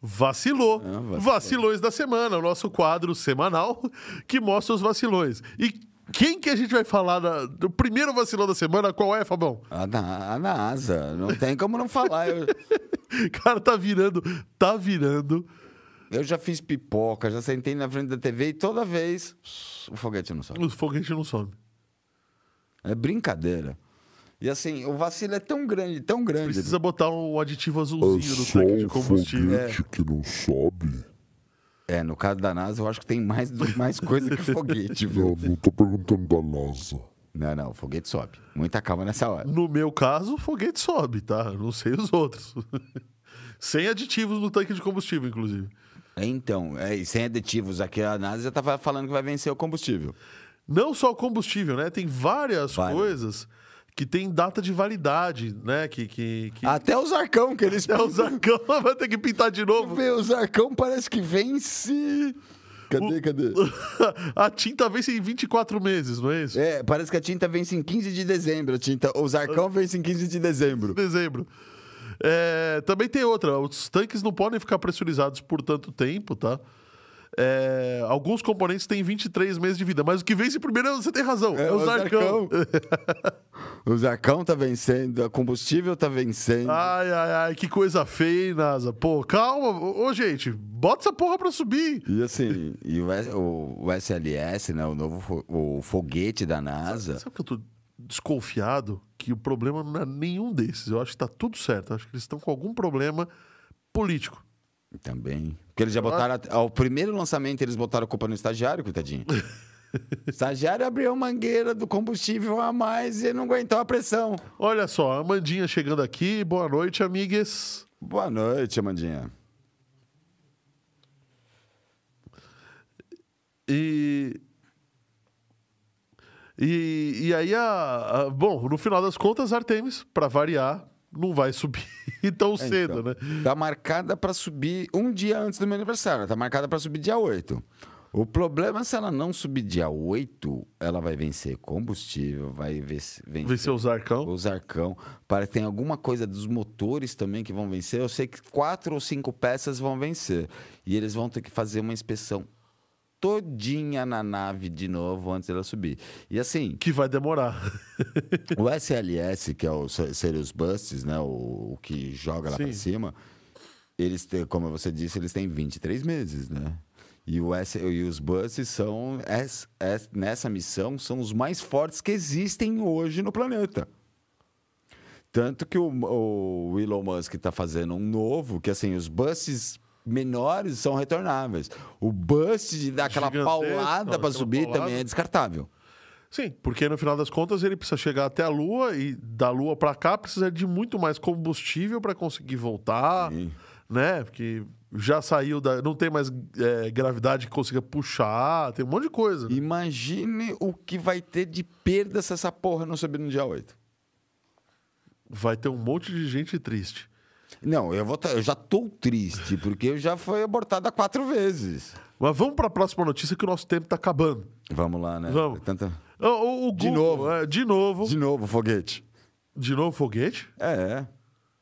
Vacilou. Ah, vacilou. Vacilões da semana, o nosso quadro semanal que mostra os vacilões. E quem que a gente vai falar da- do primeiro vacilão da semana? Qual é, Fabão? A, Na- a NASA. Não tem como não falar. Eu, Cara, tá virando, tá virando. eu já fiz pipoca, já sentei na frente da TV e toda vez o foguete não sobe. O foguete não sobe. É brincadeira. E assim, o vacilo é tão grande, tão grande. Precisa botar um aditivo É azulzinho no só tanque de um combustível. foguete que não sobe? É, no caso da NASA, eu acho que tem mais, mais coisa que foguete, viu? Não, não tô perguntando da NASA. Não, não, o foguete sobe. Muita calma nessa hora. No meu caso, o foguete sobe, tá? Eu Não sei os outros. Sem aditivos no tanque de combustível, inclusive. Então, é, e sem aditivos, aqui a NASA já tava falando que vai vencer o combustível. Não só o combustível, né? Tem várias Várias. coisas que tem data de validade, né? Que, que, que... Até o Zarcão, que eles... Até o Zarcão vai ter que pintar de novo. Vê, o Zarcão parece que vence... Cadê, cadê? A tinta vence em 24 meses, não é isso? É, parece que a tinta vence em 15 de dezembro. A tinta, o Zarcão vence em 15 de dezembro. Dezembro. É, também tem outra. Os tanques não podem ficar pressurizados por tanto tempo, tá? É, alguns componentes têm 23 meses de vida, mas o que vence primeiro, é- você tem razão, é, o Zarcão. o Zarcão tá vencendo, a combustível tá vencendo. Ai, ai, ai, que coisa feia, hein, NASA? Pô, calma. Ô, gente, bota essa porra pra subir. E assim, e o, o- o SLS, né, o novo o foguete da NASA, Sabe que eu tô desconfiado que o problema não é nenhum desses. Eu acho que tá tudo certo. Eu acho que eles estão com algum problema político. Também. Porque eles já botaram. Ao primeiro lançamento, eles botaram a culpa no estagiário, coitadinho. Estagiário abriu a mangueira do combustível a mais e não aguentou a pressão. Olha só, a Amandinha chegando aqui. Boa noite, amigues. Boa noite, Amandinha. E. E, e aí, a, a- bom, no final das contas, Artemis, para variar, não vai subir tão cedo, Então, né? Tá marcada pra subir um dia antes do meu aniversário. Tá marcada pra subir dia 8. O problema é se ela não subir dia 8, ela vai vencer combustível, vai vencer, Venceu o Zarcão. o Zarcão. Parece que tem alguma coisa dos motores também que vão vencer. Eu sei que quatro ou cinco peças vão vencer. E eles vão ter que fazer uma inspeção todinha na nave de novo antes dela subir. E assim, Que vai demorar. o SLS, que é o Se- Serious Busts, né, o, o que joga lá Sim. para cima, eles têm, como você disse, eles têm 23 meses, né? E, o S, e os buses são, es- es- nessa missão, são os mais fortes que existem hoje no planeta. Tanto que o, o Elon Musk está fazendo um novo, que assim, os buses menores são retornáveis. O bus de dar aquela Gigantesco, paulada para subir paulada. também é descartável. Sim, porque no final das contas ele precisa chegar até a Lua e da Lua para cá precisa de muito mais combustível para conseguir voltar, Sim. né? Porque já saiu da. Não tem mais é, gravidade que consiga puxar, tem um monte de coisa. né? Imagine o que vai ter de perda se essa porra não subir no dia 8. Vai ter um monte de gente triste. Não, eu, vou eu já tô triste, porque eu já fui abortada quatro vezes. Mas vamos para a próxima notícia que o nosso tempo tá acabando. Vamos lá, né? Vamos. Tanta... O, o- o De Google, novo. é, de novo. De novo, foguete. De novo foguete? É,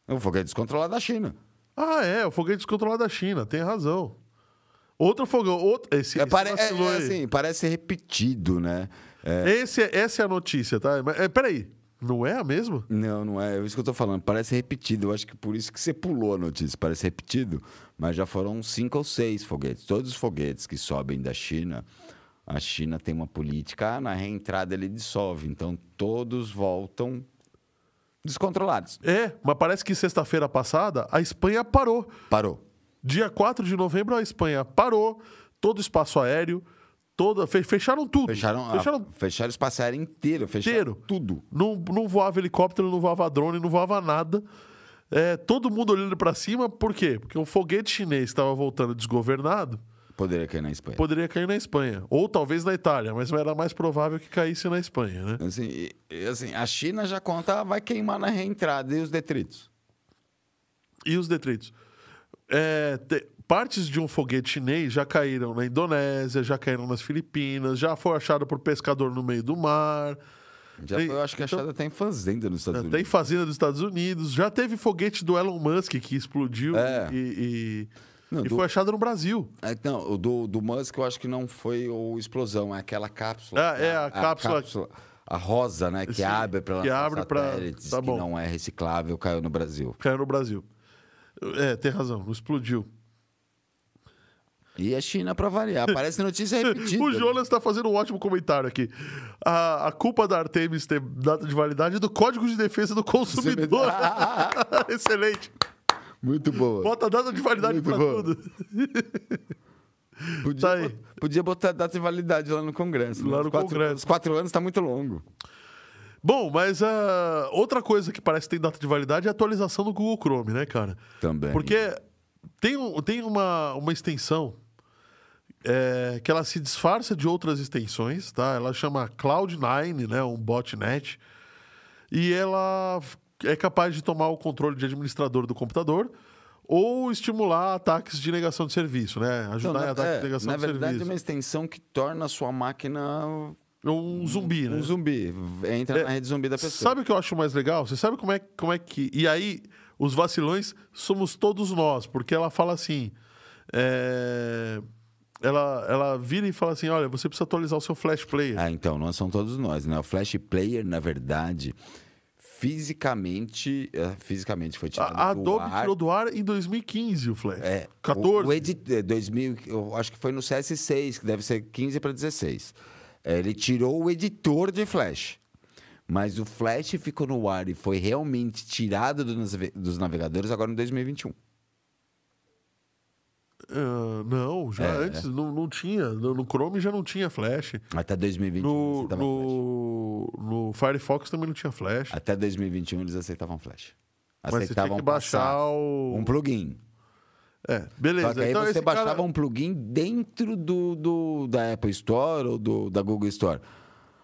é. O foguete descontrolado da China. Ah, é, o foguete descontrolado da China, tem razão. Outro fogão, outro. Esse, É, esse pare- é- é assim, parece repetido, né? É, Esse, é- essa é a notícia, tá? Mas, é, peraí, não é a mesma? Não, não é. É isso que eu tô falando. Parece repetido. Eu acho que por isso que você pulou a notícia. Parece repetido. Mas já foram cinco ou seis foguetes. Todos os foguetes que sobem da China, a China tem uma política. Ah, na reentrada ele dissolve. Então todos voltam descontrolados. É, mas parece que sexta-feira passada a Espanha parou. Parou. Dia 4 de novembro a Espanha parou todo o espaço aéreo, toda, fe- fecharam tudo. Fecharam, a- fecharam fecharam o espaço aéreo inteiro. Fecharam inteiro. tudo. Não, não voava helicóptero, não voava drone, não voava nada. É, todo mundo olhando pra cima, por quê? Porque o foguete chinês estava voltando desgovernado, Poderia cair na Espanha. poderia cair na Espanha. Ou talvez na Itália, mas era mais provável que caísse na Espanha, né? Assim, e- assim, a China já conta, vai queimar na reentrada e os detritos. E os detritos. É, te- partes de um foguete chinês já caíram na Indonésia, já caíram nas Filipinas, já foi achado por pescador no meio do mar. Já Tem- foi, eu acho que então- achada até em fazenda nos Estados Tem Unidos. fazenda dos Estados Unidos, já teve foguete do Elon Musk que explodiu É. e, e- Não, e do- foi achado no Brasil. É, não, o do, do Musk eu acho que não foi o explosão, é aquela cápsula. Ah, é, a cápsula- A rosa, né? Que Sim, abre para que abre satélites, tá que não é reciclável, caiu no Brasil. Caiu no Brasil. É, tem razão, não explodiu. E a China, para variar, parece notícia repetida. O Jonas está fazendo um ótimo comentário aqui. A, a culpa da Artemis ter data de validade é do Código de Defesa do Consumidor. Excelente. Muito boa. Bota a data de validade para tudo. Podia, Tá aí. podia botar data de validade lá no Congresso. Lá né? no Os quatro- Congresso. Os quatro anos está muito longo. Bom, mas ah, outra coisa que parece que tem data de validade é a atualização do Google Chrome, né, cara? Também. Porque tem, tem uma, uma extensão é, que ela se disfarça de outras extensões, tá? Ela chama Cloud9, né? Um botnet. E ela é capaz de tomar o controle de administrador do computador ou estimular ataques de negação de serviço, né? Não, Ajudar em na, ataques é, de negação na de verdade, é serviço. uma extensão que torna a sua máquina Um zumbi, né? um zumbi. Entra É, na rede zumbi da pessoa. Sabe o que eu acho mais legal? Você sabe como é, como é que. E aí, os vacilões somos todos nós, porque ela fala assim. é, Ela, ela vira e fala assim: olha, você precisa atualizar o seu Flash Player. Ah, então, não são todos nós, né? O Flash Player, na verdade, fisicamente, é, fisicamente foi tirado A, a do Adobe ar. tirou do ar em 2015 o Flash. É, 14. O, o edit, é, 2000, eu acho que foi no CS6, que deve ser 15 para 16. É, ele tirou o editor de Flash. Mas o Flash ficou no ar e foi realmente tirado dos navegadores agora em 2021. Não, já É, antes não, não tinha. No, no Chrome já não tinha flash. Até 2021 No, eles aceitavam flash. no, no Firefox também não tinha flash. Até 2021 eles aceitavam flash. Mas você tinha Aceitavam que baixar o. um plugin. É, beleza. Só que aí então você baixava cara... um plugin dentro do, do, da Apple Store ou do, da Google Store.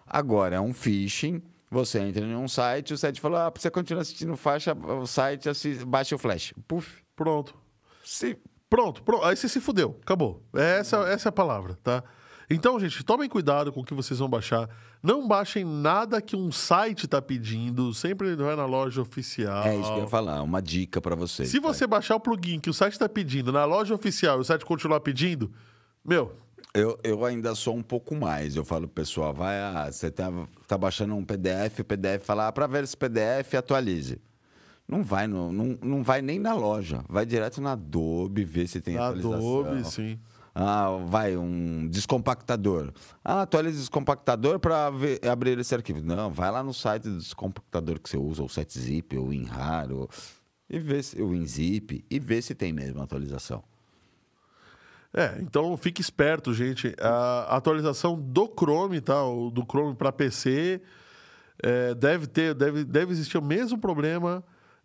Agora, é um phishing. Você entra em um site, o site falou: ah, pra você continuar assistindo faixa, o site assi- baixa o flash. Puf. Pronto. Se... Pronto, pronto. Aí você se fudeu. Acabou. Essa, essa é a palavra, tá? Então, gente, tomem cuidado com o que vocês vão baixar. Não baixem nada que um site tá pedindo. Sempre vai na loja oficial. É isso que eu ia falar, uma dica pra vocês. Se você baixar o plugin que o site tá pedindo na loja oficial e o site continuar pedindo, meu, Eu, eu ainda sou um pouco mais. Eu falo, pessoal, vai, ah, você tá, tá baixando um PDF, o PDF fala, ah, para ver esse PDF, atualize. Não vai, no, não, não vai nem na loja. Vai direto na Adobe, ver se tem atualização. Adobe, sim. Ah, vai, um descompactador. Ah, atualiza o descompactador para abrir esse arquivo. Não, vai lá no site do descompactador que você usa, o site zip, ou WinRAR, ou, e vê se, o WinZip, e vê se tem mesmo atualização. É, então fique esperto, gente. A atualização do Chrome, tá? Do Chrome para PC é, deve ter, deve, deve existir o mesmo problema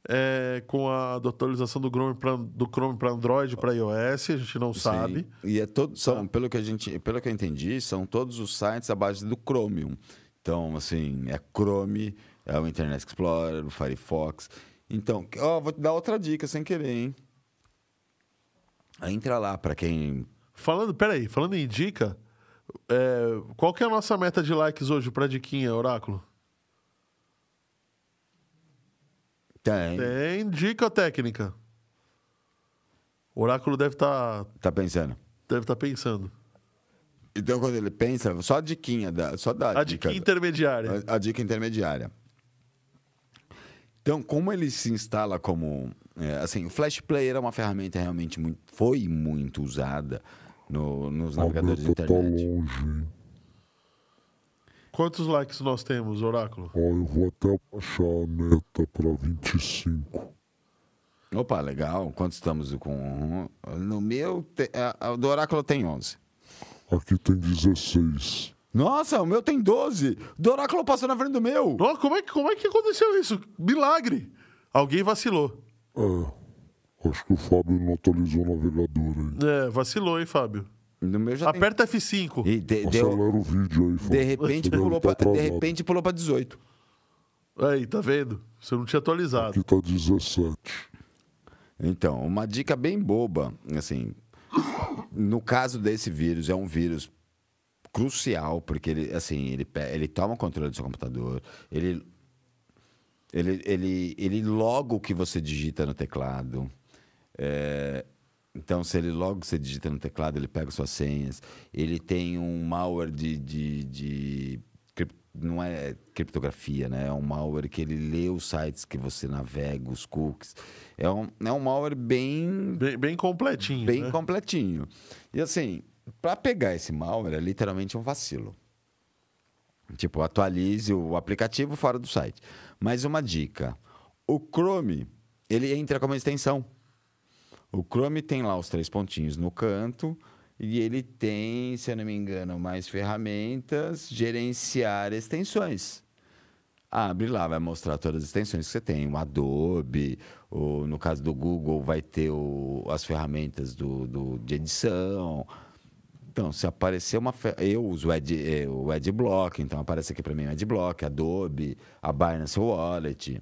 é, com a atualização do Chrome para do Chrome para Android, para iOS. A gente não sabe. Sim. E é todo, são, pelo que a gente, pelo que eu entendi, são todos os sites à base do Chromium. Então, assim, é Chrome, é o Internet Explorer, o Firefox. Então, ó, vou te dar outra dica sem querer, hein? Entra lá para quem Falando, peraí, falando em dica, é, qual que é a nossa meta de likes hoje para diquinha, Oráculo? Tem, Tem dica técnica. O Oráculo deve estar tá pensando. deve tá pensando. Então, quando ele pensa, só a diquinha, da, só dá A dica intermediária. A, a dica intermediária. Então, como ele se instala como. é, assim, o Flash Player é uma ferramenta realmente muito. Foi muito usada no- nos A navegadores de meta tá internet. longe? Quantos likes nós temos, Oráculo? Ó, eu vou até baixar a meta pra 25. Opa, legal. Quanto estamos com. No meu. te- a- do Oráculo tem 11. Aqui tem 16. Nossa, o meu tem 12. Do Oráculo passou na frente do meu. Nossa, como é, que, como é que aconteceu isso? Milagre! Alguém vacilou. É. Acho que o Fábio não atualizou o navegador aí. É, vacilou, hein, Fábio? No meu já Aperta F5. tem. E de- deu, Acelera o vídeo aí, de repente pulou tá pra, de repente pulou pra 18. Aí, tá vendo? Você não tinha atualizado. Aqui tá 17. Então, uma dica bem boba, assim, no caso desse vírus, é um vírus crucial, porque ele, assim, ele, ele toma o controle do seu computador, ele, ele, ele, ele loga o que você digita no teclado. É, então, se ele logo você digita no teclado, ele pega suas senhas. Ele tem um malware de, de, de não é criptografia, né? É um malware que ele lê os sites que você navega, os cookies. É um, é um malware bem Bem, bem completinho. bem né? completinho. E assim, para pegar esse malware é literalmente um vacilo. Tipo, atualize o aplicativo fora do site. Mas uma dica: o Chrome, ele entra como extensão. O Chrome tem lá os três pontinhos no canto e ele tem, se eu não me engano, mais ferramentas, gerenciar extensões. Abre lá, vai mostrar todas as extensões que você tem. O Adobe, o, no caso do Google, vai ter o- as ferramentas do, do- de edição. Então, se aparecer uma. Eu uso o, Ad, eh, o Adblock, então aparece aqui para mim o Adblock, Adobe, a Binance Wallet,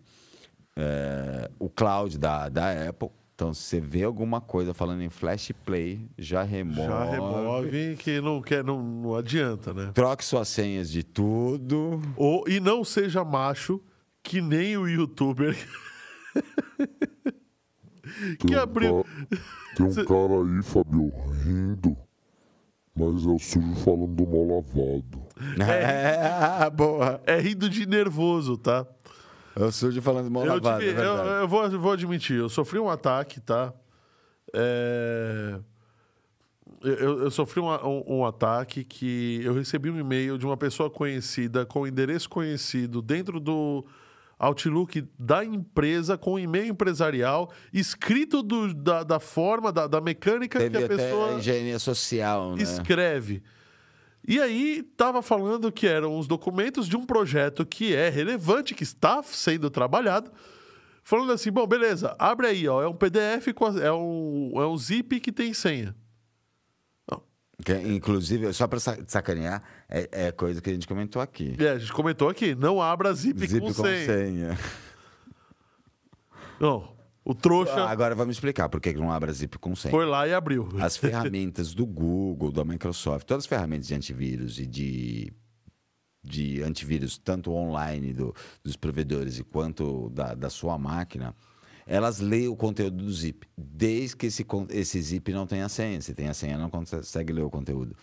eh, o Cloud da, da Apple. Então, se você vê alguma coisa falando em Flash Play, já remove. Já remove que não, quer, não, não adianta, né? Troque suas senhas de tudo. Ou, e não seja macho que nem o youtuber que Tem um, abriu. ca- tem um cara aí, Fábio, rindo. Mas é o sujo falando do mal lavado. É, boa. É rindo de nervoso, tá? É o sujo falando mão Eu, lavada, tive- é eu, eu vou, eu vou admitir, eu sofri um ataque, tá? É, Eu, eu sofri um, um- um ataque que eu recebi um e-mail de uma pessoa conhecida com endereço conhecido dentro do Outlook da empresa com e-mail empresarial, escrito do- da, da forma, da, da mecânica Teve que a pessoa engenharia social, né? escreve. E aí tava falando que eram os documentos de um projeto que é relevante, que está sendo trabalhado. Falando assim, bom, beleza, abre aí, ó, é um PDF, com a- é um, é um zip que tem senha. Que, inclusive, só para sacanear, é, é coisa que a gente comentou aqui. É, a gente comentou aqui, não abra zip, Zip com, com senha. senha. Não, o trouxa Ah, Agora vamos explicar por que não abre zip com senha. foi lá e abriu. As ferramentas do Google, da Microsoft, todas as ferramentas de antivírus e de, de antivírus, tanto online do- dos provedores e quanto da, da sua máquina, elas leem o conteúdo do zip, desde que esse, esse zip não tenha senha. Se tem a senha, não consegue ler o conteúdo.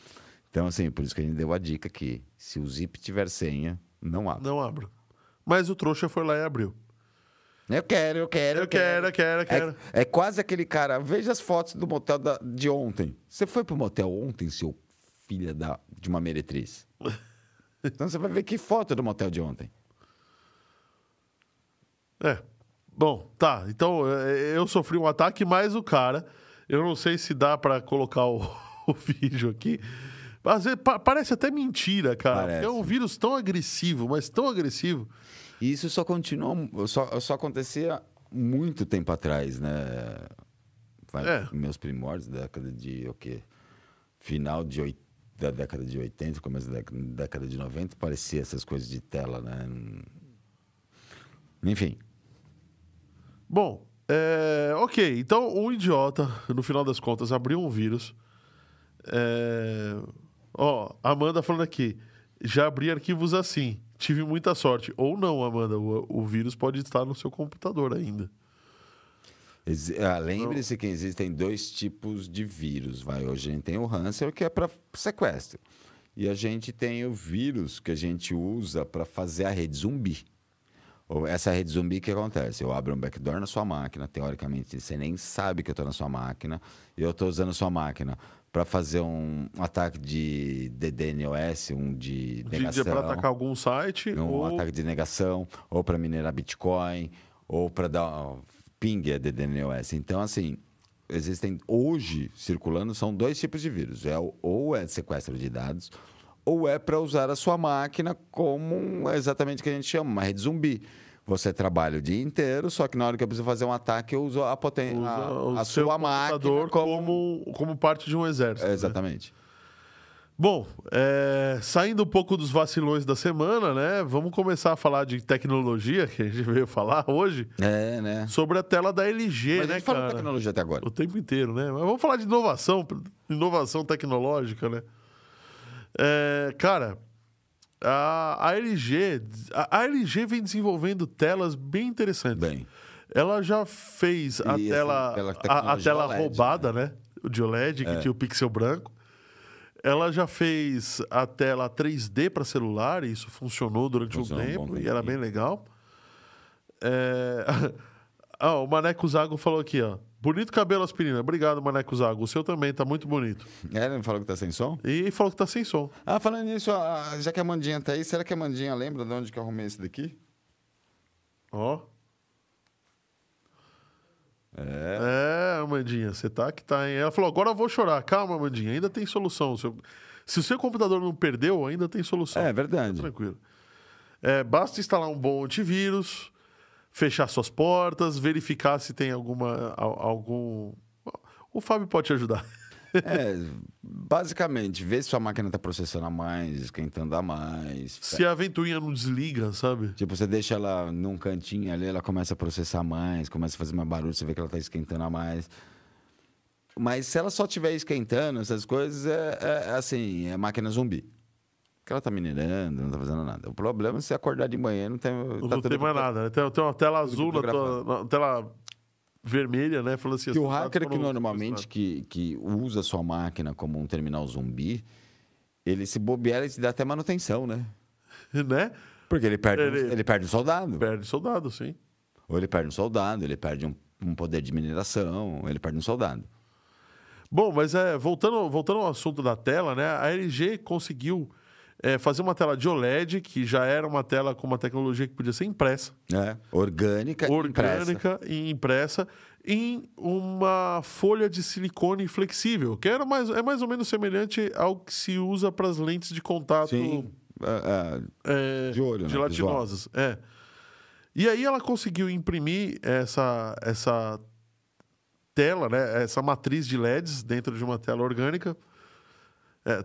Então, assim, por isso que a gente deu a dica que se o zip tiver senha, não abre. Não abra. Mas o trouxa foi lá e abriu. Eu quero, eu quero, Eu quero, eu quero, eu quero. É, é quase aquele cara. Veja as fotos do motel da- de ontem. Você foi pro motel ontem, seu filho da, de uma meretriz? Então você vai ver que foto do motel de ontem. É. Bom, tá. Então, é, eu sofri um ataque, mas o cara. Eu não sei se dá pra colocar o, o vídeo aqui. Às vezes, pa- parece até mentira, cara. É um vírus tão agressivo, mas tão agressivo. E isso só continua. Só, só acontecia muito tempo atrás, né? É. Meus primórdios, década de o quê? Final de oit- da década de 80, começo da década, de 90, parecia essas coisas de tela, né? Enfim. Bom, é, ok. Então, um idiota, no final das contas, abriu um vírus. É, ó, Amanda falando aqui. Já abri arquivos assim. Tive muita sorte. Ou não, Amanda. O, o vírus pode estar no seu computador ainda. Ah, Lembre-se que existem dois tipos de vírus. Vai. Hoje a gente tem o Hanser, que é para sequestro. E a gente tem o vírus que a gente usa para fazer a rede zumbi. Ou Essa rede zumbi, que acontece? Eu abro um backdoor na sua máquina, teoricamente você nem sabe que eu estou na sua máquina, e eu estou usando a sua máquina para fazer um, um ataque de DDoS, um de De, negação para atacar algum site. um ou... ataque de negação, ou para minerar Bitcoin, ou para dar ping a DDoS. Então, assim, existem hoje circulando são dois tipos de vírus. É ou é sequestro de dados, ou é para usar a sua máquina como um- exatamente o que a gente chama, uma rede zumbi. Você trabalha o dia inteiro, só que na hora que eu preciso fazer um ataque, eu uso a potência, Usa a, a seu sua máquina como... como, parte de um exército. É, né? exatamente. Bom, é, saindo um pouco dos vacilões da semana, né? Vamos começar a falar de tecnologia, que a gente veio falar hoje, É, né? sobre a tela da LG, Mas a né, gente falou de cara? tecnologia até agora. O tempo inteiro, né? Mas vamos falar de inovação, inovação tecnológica, né? É, cara, a, a LG, a, a LG vem desenvolvendo telas bem interessantes. Bem, Ela já fez a E, assim, tela, a, a tela OLED, roubada, né? O de OLED, que tinha o pixel branco. Ela já fez a tela 3D para celular, e isso funcionou durante Funcionou um um bom tempo, e era bem legal. É... ah, o Maneco Zago falou aqui, ó. Bonito cabelo, aspirina. Obrigado, Maneco Zago. O seu também tá muito bonito. é, ele não falou que tá sem som? E falou que tá sem som. Ah, falando nisso, ah, já que a Mandinha tá aí, será que a Mandinha lembra de onde que eu arrumei esse daqui? Ó. É. É, Amandinha, você tá que tá, hein? Ela falou, agora eu vou chorar. Calma, Amandinha, ainda tem solução. Se, o- se o seu computador não perdeu, ainda tem solução. É verdade. Tranquilo. É, basta instalar um bom antivírus, fechar suas portas, verificar se tem alguma. al- algum. O Fábio pode te ajudar. É, basicamente, ver se sua máquina tá processando a mais, esquentando a mais. Se a ventoinha não desliga, sabe? Tipo, você deixa ela num cantinho ali, ela começa a processar mais, começa a fazer mais barulho, você vê que ela tá esquentando a mais. Mas se ela só estiver esquentando essas coisas, é, é, assim, é máquina zumbi. Que ela tá minerando, não tá fazendo nada. O problema é se acordar de manhã não tem. Não, tá tem mais nada. Né? Tem, tem uma tela azul na, tua, na tela vermelha, né? Falando assim. Que o hacker que normalmente que, que usa sua máquina como um terminal zumbi, ele se bobear, ele te dá até manutenção, né? né? Porque ele perde, um- Ele- ele... perde um soldado. Perde soldado, sim. Ou ele perde um soldado, ele perde um, um poder de mineração, ele perde um soldado. Bom, mas é, voltando, voltando ao assunto da tela, né? A LG conseguiu é, fazer uma tela de OLED, que já era uma tela com uma tecnologia que podia ser impressa, É, orgânica, e impressa. orgânica e impressa, em uma folha de silicone flexível, que era mais, é mais ou menos semelhante ao que se usa para as lentes de contato Sim. É, é, é, De olho, né? gelatinosas. É. E aí ela conseguiu imprimir essa, essa tela, né? essa matriz de LEDs dentro de uma tela orgânica. É,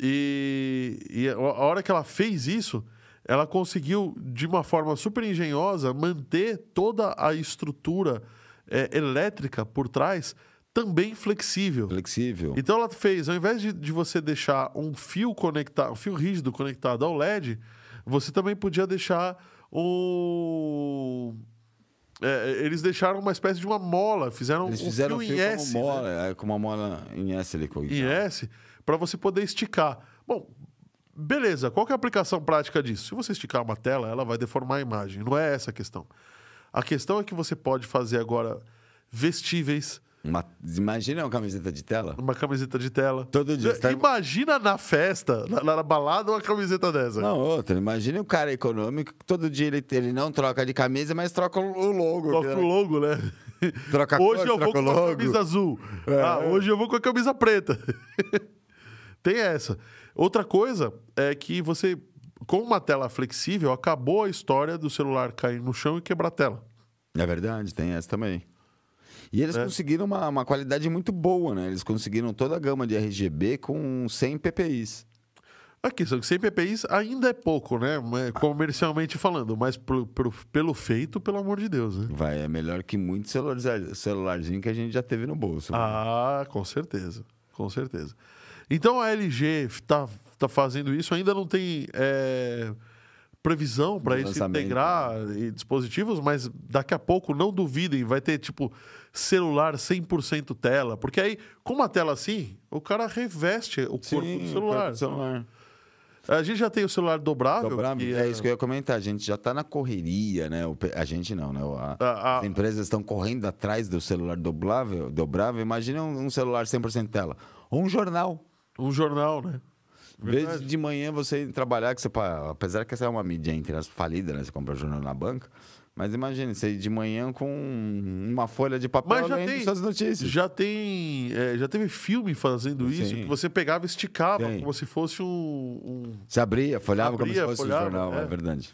e, e a hora que ela fez isso, ela conseguiu, de uma forma super engenhosa, manter toda a estrutura é, elétrica por trás também flexível. flexível. Então ela fez, ao invés de, de você deixar um fio conectado, um fio rígido conectado ao LED, você também podia deixar um. é, eles deixaram uma espécie de uma mola, fizeram Eles um fizeram fio fio em como S, mola, né? é, com uma mola em S ali. com- em S, para você poder esticar. Bom, beleza. Qual que é a aplicação prática disso? Se você esticar uma tela, ela vai deformar a imagem. Não é essa a questão. A questão é que você pode fazer agora vestíveis, Uma- imagina uma camiseta de tela. uma camiseta de tela. Todo dia. tá- Imagina na festa, na, na balada, uma camiseta dessa. Não, outra. Imagina o cara econômico que todo dia ele, ele não troca de camisa, mas troca o logo. Toca o logo, né? Troca a hoje cor, eu vou troca com a camisa azul. É, ah, hoje eu vou com a camisa preta. Tem essa. Outra coisa é que você, com uma tela flexível, acabou a história do celular cair no chão e quebrar a tela. É verdade, tem essa também. E eles É. conseguiram uma, uma qualidade muito boa, né? Eles conseguiram toda a gama de RGB com 100 PPIs. Aqui, só que 100 PPIs ainda é pouco, né? Mas Comercialmente falando, mas pro- pro- pelo feito, pelo amor de Deus, né? Vai, é melhor que muito celular, celularzinho que a gente já teve no bolso. Ah, com certeza. Com certeza. Então a LG está tá fazendo isso, ainda não tem é, previsão para isso integrar em dispositivos, mas daqui a pouco, não duvidem, vai ter tipo celular 100% tela. Porque aí, com uma tela assim, o cara reveste o corpo do celular. A gente já tem o celular dobrável. Dobrável, que é isso que eu ia comentar. A gente já está na correria, né? A gente não, né? A- A- a- As empresas estão correndo atrás do celular dobrável. dobrável. Imagina um, um celular 100% tela. Ou um jornal. Um jornal, né? Verdade. de manhã você ir trabalhar, que você, apesar que essa é uma mídia entre as falidas, né? Você compra jornal na banca. Mas imagine, você ir de manhã com uma folha de papel Mas já tem, suas notícias. já tem, é, já teve filme fazendo isso, Sim. que você pegava e esticava Tem. como se fosse um, um- Você abria, folhava como Abria, se fosse folhava, um jornal, é. é. verdade.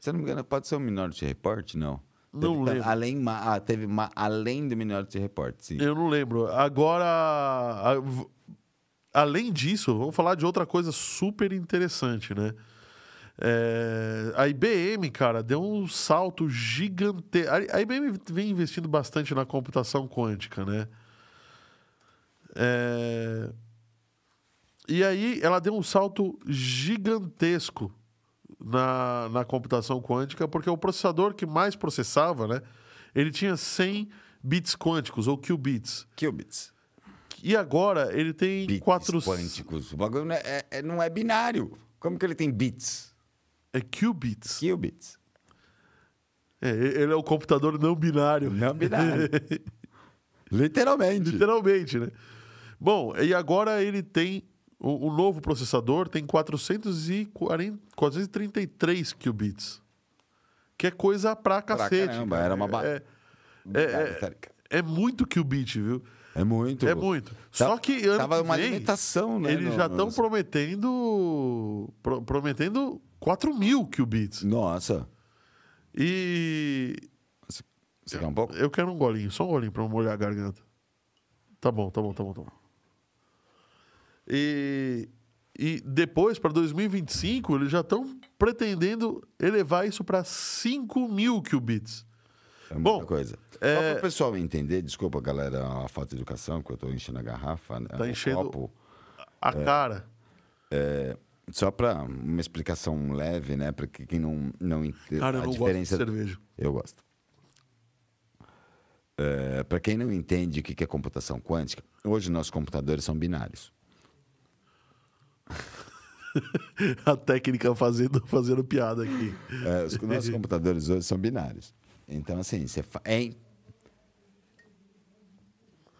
Se eu não me engano, pode ser o Minority Report? Não. Não Teve- lembro. Além, ah, teve ma- além do Minority Report, sim. Eu não lembro. Agora, além disso, vamos falar de outra coisa super interessante, né? É, a IBM, cara, deu um salto gigante. A, IBM vem investindo bastante na computação quântica, né? É, e aí ela deu um salto gigantesco na, na computação quântica, porque o processador que mais processava, né? Ele tinha 100 bits quânticos, ou qubits. Qubits. E agora ele tem Bits quatro... quânticos. O bagulho não é, é- não é binário. Como que ele tem bits? É qubits. Qubits. É, ele é o computador não binário. Não binário. Literalmente. Literalmente, né? Bom, e agora ele tem... O, o novo processador tem 440, 433 qubits. Que é coisa pra Pra cacete. caramba, cara. era uma ba- é, É, é muito qubit, viu? É muito. É muito. Só que ano Tava que uma vem, limitação, né? Eles no- já estão nos- prometendo pro- prometendo 4 mil qubits. Nossa. E Você quer um pouco? eu quero um golinho, só um golinho para molhar a garganta. Tá bom, tá bom, tá bom, tá bom. E, e depois, para 2025, eles já estão pretendendo elevar isso para 5 mil qubits. É Bom, coisa. é- Só para o pessoal entender, desculpa, galera, a falta de educação, que eu estou enchendo a garrafa. né, Tá o enchendo- copo. A É. cara. Só para uma explicação leve, né? Para quem não, não entende Cara, eu a não diferença. gosto de cerveja. Eu gosto. para quem não entende o que que é computação quântica, hoje nossos computadores são binários. A técnica fazendo, fazendo piada aqui. É, os nossos computadores hoje são binários. Então, assim, você fa...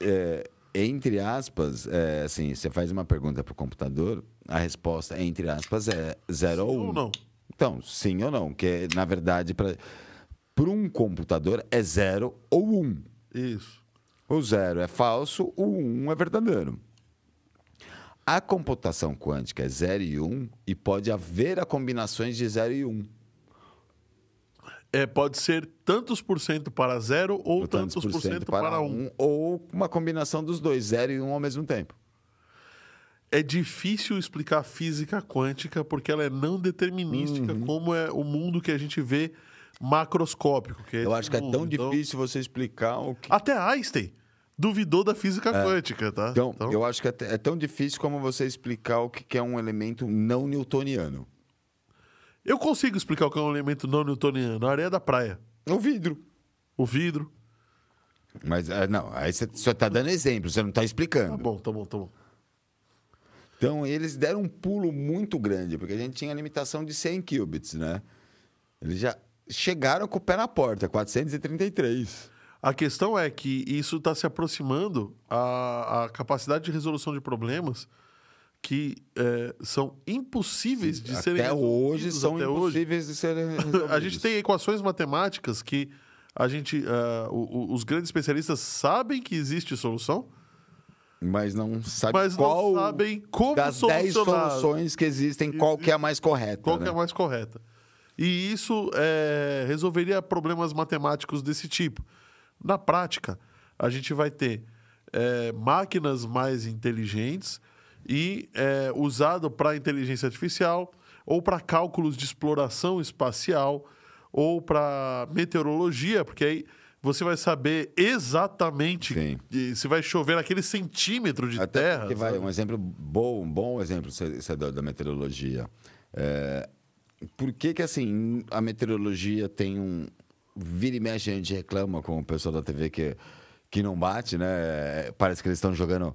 é, entre aspas, é, assim, você faz uma pergunta para o computador, a resposta, entre aspas, é zero ou Sim um. ou não? Então, sim ou não, que na verdade, para um computador é zero ou um. Isso. O zero é falso, o um é verdadeiro. A computação quântica é 0 e 1 um, e pode haver a combinações de 0 e 1. Um. É, pode ser tantos por cento para zero ou tantos, por cento para, um. Ou uma combinação dos dois, 0 e 1 um ao mesmo tempo. É difícil explicar física quântica porque ela é não determinística, Uhum. como é o mundo que a gente vê macroscópico. É Eu acho que é mundo. tão Então, difícil você explicar o que. Até Einstein duvidou da física quântica, tá? Então, eu acho que é, é tão difícil como você explicar o que é um elemento não newtoniano. Eu consigo explicar o que é um elemento não newtoniano. A areia da praia, O vidro. o vidro. Mas, é, não, aí você só está dando exemplo, você não está Tá explicando. bom, tá bom, tá bom. Então, eles deram um pulo muito grande, porque a gente tinha a limitação de 100 qubits, né? Eles já chegaram com o pé na porta, 433. A questão é que isso está se aproximando à capacidade de resolução de problemas que é, são impossíveis de serem Até hoje são até hoje. impossíveis de serem A resolvidos. gente tem equações matemáticas que a gente, ah, o- o- os grandes especialistas sabem que existe solução, Mas não sabe mas qual não sabem como das 10 solucionar. soluções que existem, qual que é a mais correta. Qual que é né? a mais correta? E isso é, resolveria problemas matemáticos desse tipo. Na prática, a gente vai ter é, máquinas mais inteligentes e é, usado para inteligência artificial ou para cálculos de exploração espacial ou para meteorologia, porque aí você vai saber exatamente Sim. se vai chover naquele centímetro de Até terra. vai, um exemplo bom, um bom exemplo você deu da meteorologia. É, por que que assim a meteorologia tem um vira e mexe a gente reclama com o pessoal da TV que que não bate, né? Parece que eles estão jogando.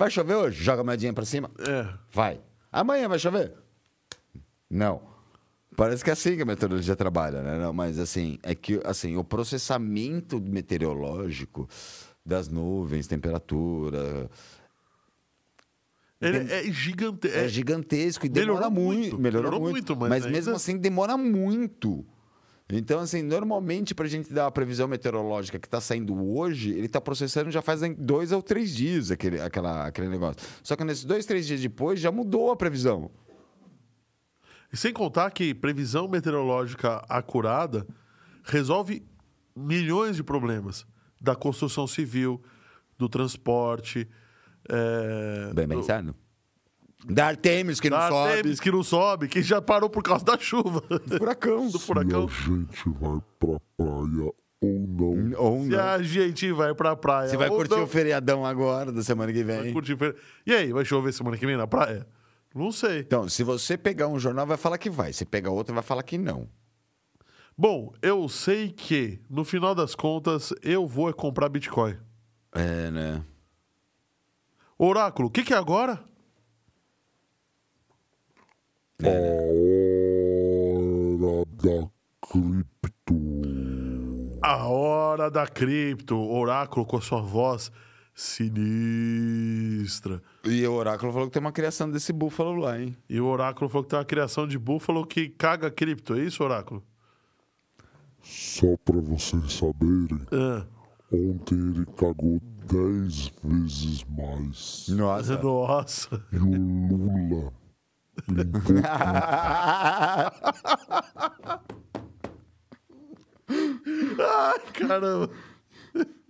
Vai chover hoje? Joga a moedinha pra cima. É. Vai. Amanhã vai chover? Não. Parece que é assim que a meteorologia trabalha, né? Não, mas assim, é que assim, o processamento meteorológico das nuvens, temperatura, Ele é gigante. é, gigantesco e demora Melhorou muito. muito, Melhorou, melhorou muito, muito, mas mas, mesmo assim demora muito. Então, assim, normalmente para a gente dar a previsão meteorológica que está saindo hoje, ele está processando já faz dois ou três dias aquele, aquela, aquele negócio. Só que nesses dois, três dias depois já mudou a previsão. E sem contar que previsão meteorológica acurada resolve milhões de problemas da construção civil, do transporte, é, Bem do- pensado. Da Artemis, que não da sobe. Artemis que não sobe, que já parou por causa da chuva. Furacão. do Se furacão. a gente vai pra praia ou não. Ou Se não. a gente vai pra praia. Você vai ou curtir não, o feriadão agora, da semana que vai vem. curtir fer- E aí, vai chover semana que vem na praia? Não sei. Então, se você pegar um jornal, vai falar que vai. Se pegar outro, vai falar que não. Bom, eu sei que, no final das contas, eu vou é comprar Bitcoin. É, né? Oráculo, o que, que é agora? A hora da cripto. A hora da cripto. Oráculo com a sua voz sinistra. E o Oráculo falou que tem uma criação desse búfalo lá, hein? E o Oráculo falou que tem uma criação de búfalo que caga cripto. É isso, Oráculo? Só pra vocês saberem, Ah. ontem ele cagou 10 vezes mais. Nossa. Nossa. E o Lula Ai, caramba.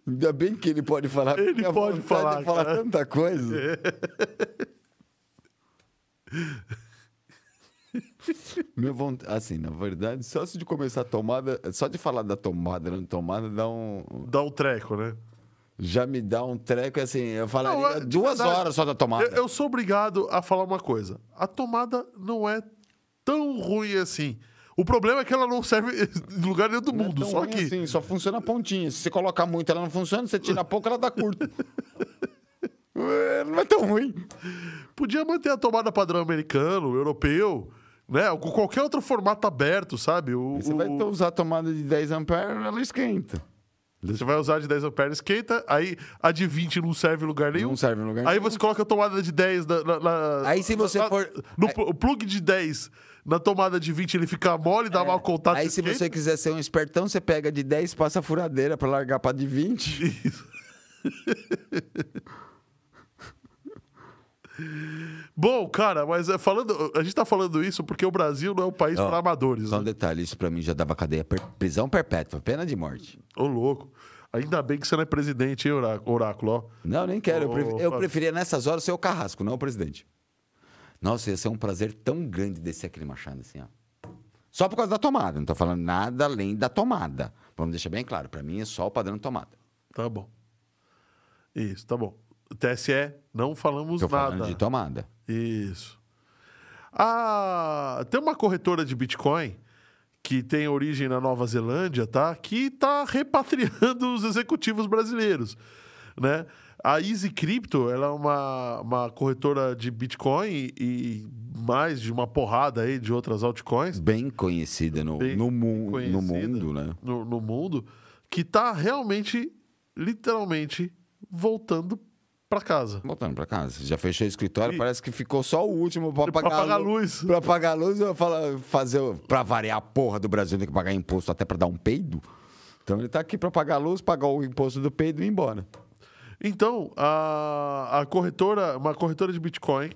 Ainda bem que ele pode falar. Ele pode falar, de falar cara. tanta coisa. Minha vontade, assim, na verdade, só de começar a tomada, só de falar da tomada, não tomada, dá um, Dá um treco, né? Já me dá um treco, assim, eu falaria Não, é- duas verdade. horas só da tomada. Eu, eu sou obrigado a falar uma coisa. A tomada não é tão ruim assim. O problema é que ela não serve em lugar nenhum do Não é mundo. tão só que. assim, só funciona a pontinha. Se você colocar muito, ela não funciona. Se você tira pouco, ela dá curto. É, não é tão ruim. Podia manter a tomada padrão americano, europeu, né? Com qualquer outro formato aberto, sabe? O, Você vai o- usar a tomada de 10 amperes, ela esquenta. Você vai usar de 10 amperes, esquenta, aí a de 20 não serve em lugar nenhum. Não serve em lugar Aí nenhum. você coloca a tomada de 10 na. na- na- Aí se você na- for- No aí- o plug de 10 na tomada de 20 ele fica mole, dá mau contato. Aí, se esquenta. você quiser ser um espertão, você pega de 10 passa a furadeira pra largar pra de 20. Bom, cara, mas é, falando, a gente tá falando isso porque o Brasil não é um país para amadores. Só um Né? detalhe, isso pra mim já dava cadeia, per- prisão perpétua, pena de morte. Ô, louco. Ainda bem que você não é presidente, hein, Orá- Oráculo? Ó. Não, nem quero. Eu, pref- preferia nessas horas ser o carrasco, não o presidente. Nossa, ia ser um prazer tão grande descer aquele machado assim, ó. Só por causa da tomada, não tô falando nada além da tomada. Vamos deixar bem claro, pra mim é só o padrão tomada. Tá bom. Isso, tá bom. TSE, não falamos Tô falando nada. de tomada. Isso. Ah, tem uma corretora de Bitcoin que tem origem na Nova Zelândia, tá? Que tá repatriando os executivos brasileiros, né? A Easy Crypto, ela é uma, uma corretora de Bitcoin e mais de uma porrada aí de outras altcoins Bem conhecida no, Bem no, mu- conhecida. no mundo, né? no, no mundo, que tá realmente, literalmente, voltando para casa. Voltando pra casa. Já fechou o escritório, E- parece que ficou só o último pra Pra pagar, pagar a lu- luz. Pra pagar a luz, eu falo, fazer. Pra variar a porra do Brasil, tem que pagar imposto até pra dar um peido. Então ele tá aqui pra pagar a luz, pagar o imposto do peido e ir embora. Então, a, a corretora, uma corretora de Bitcoin,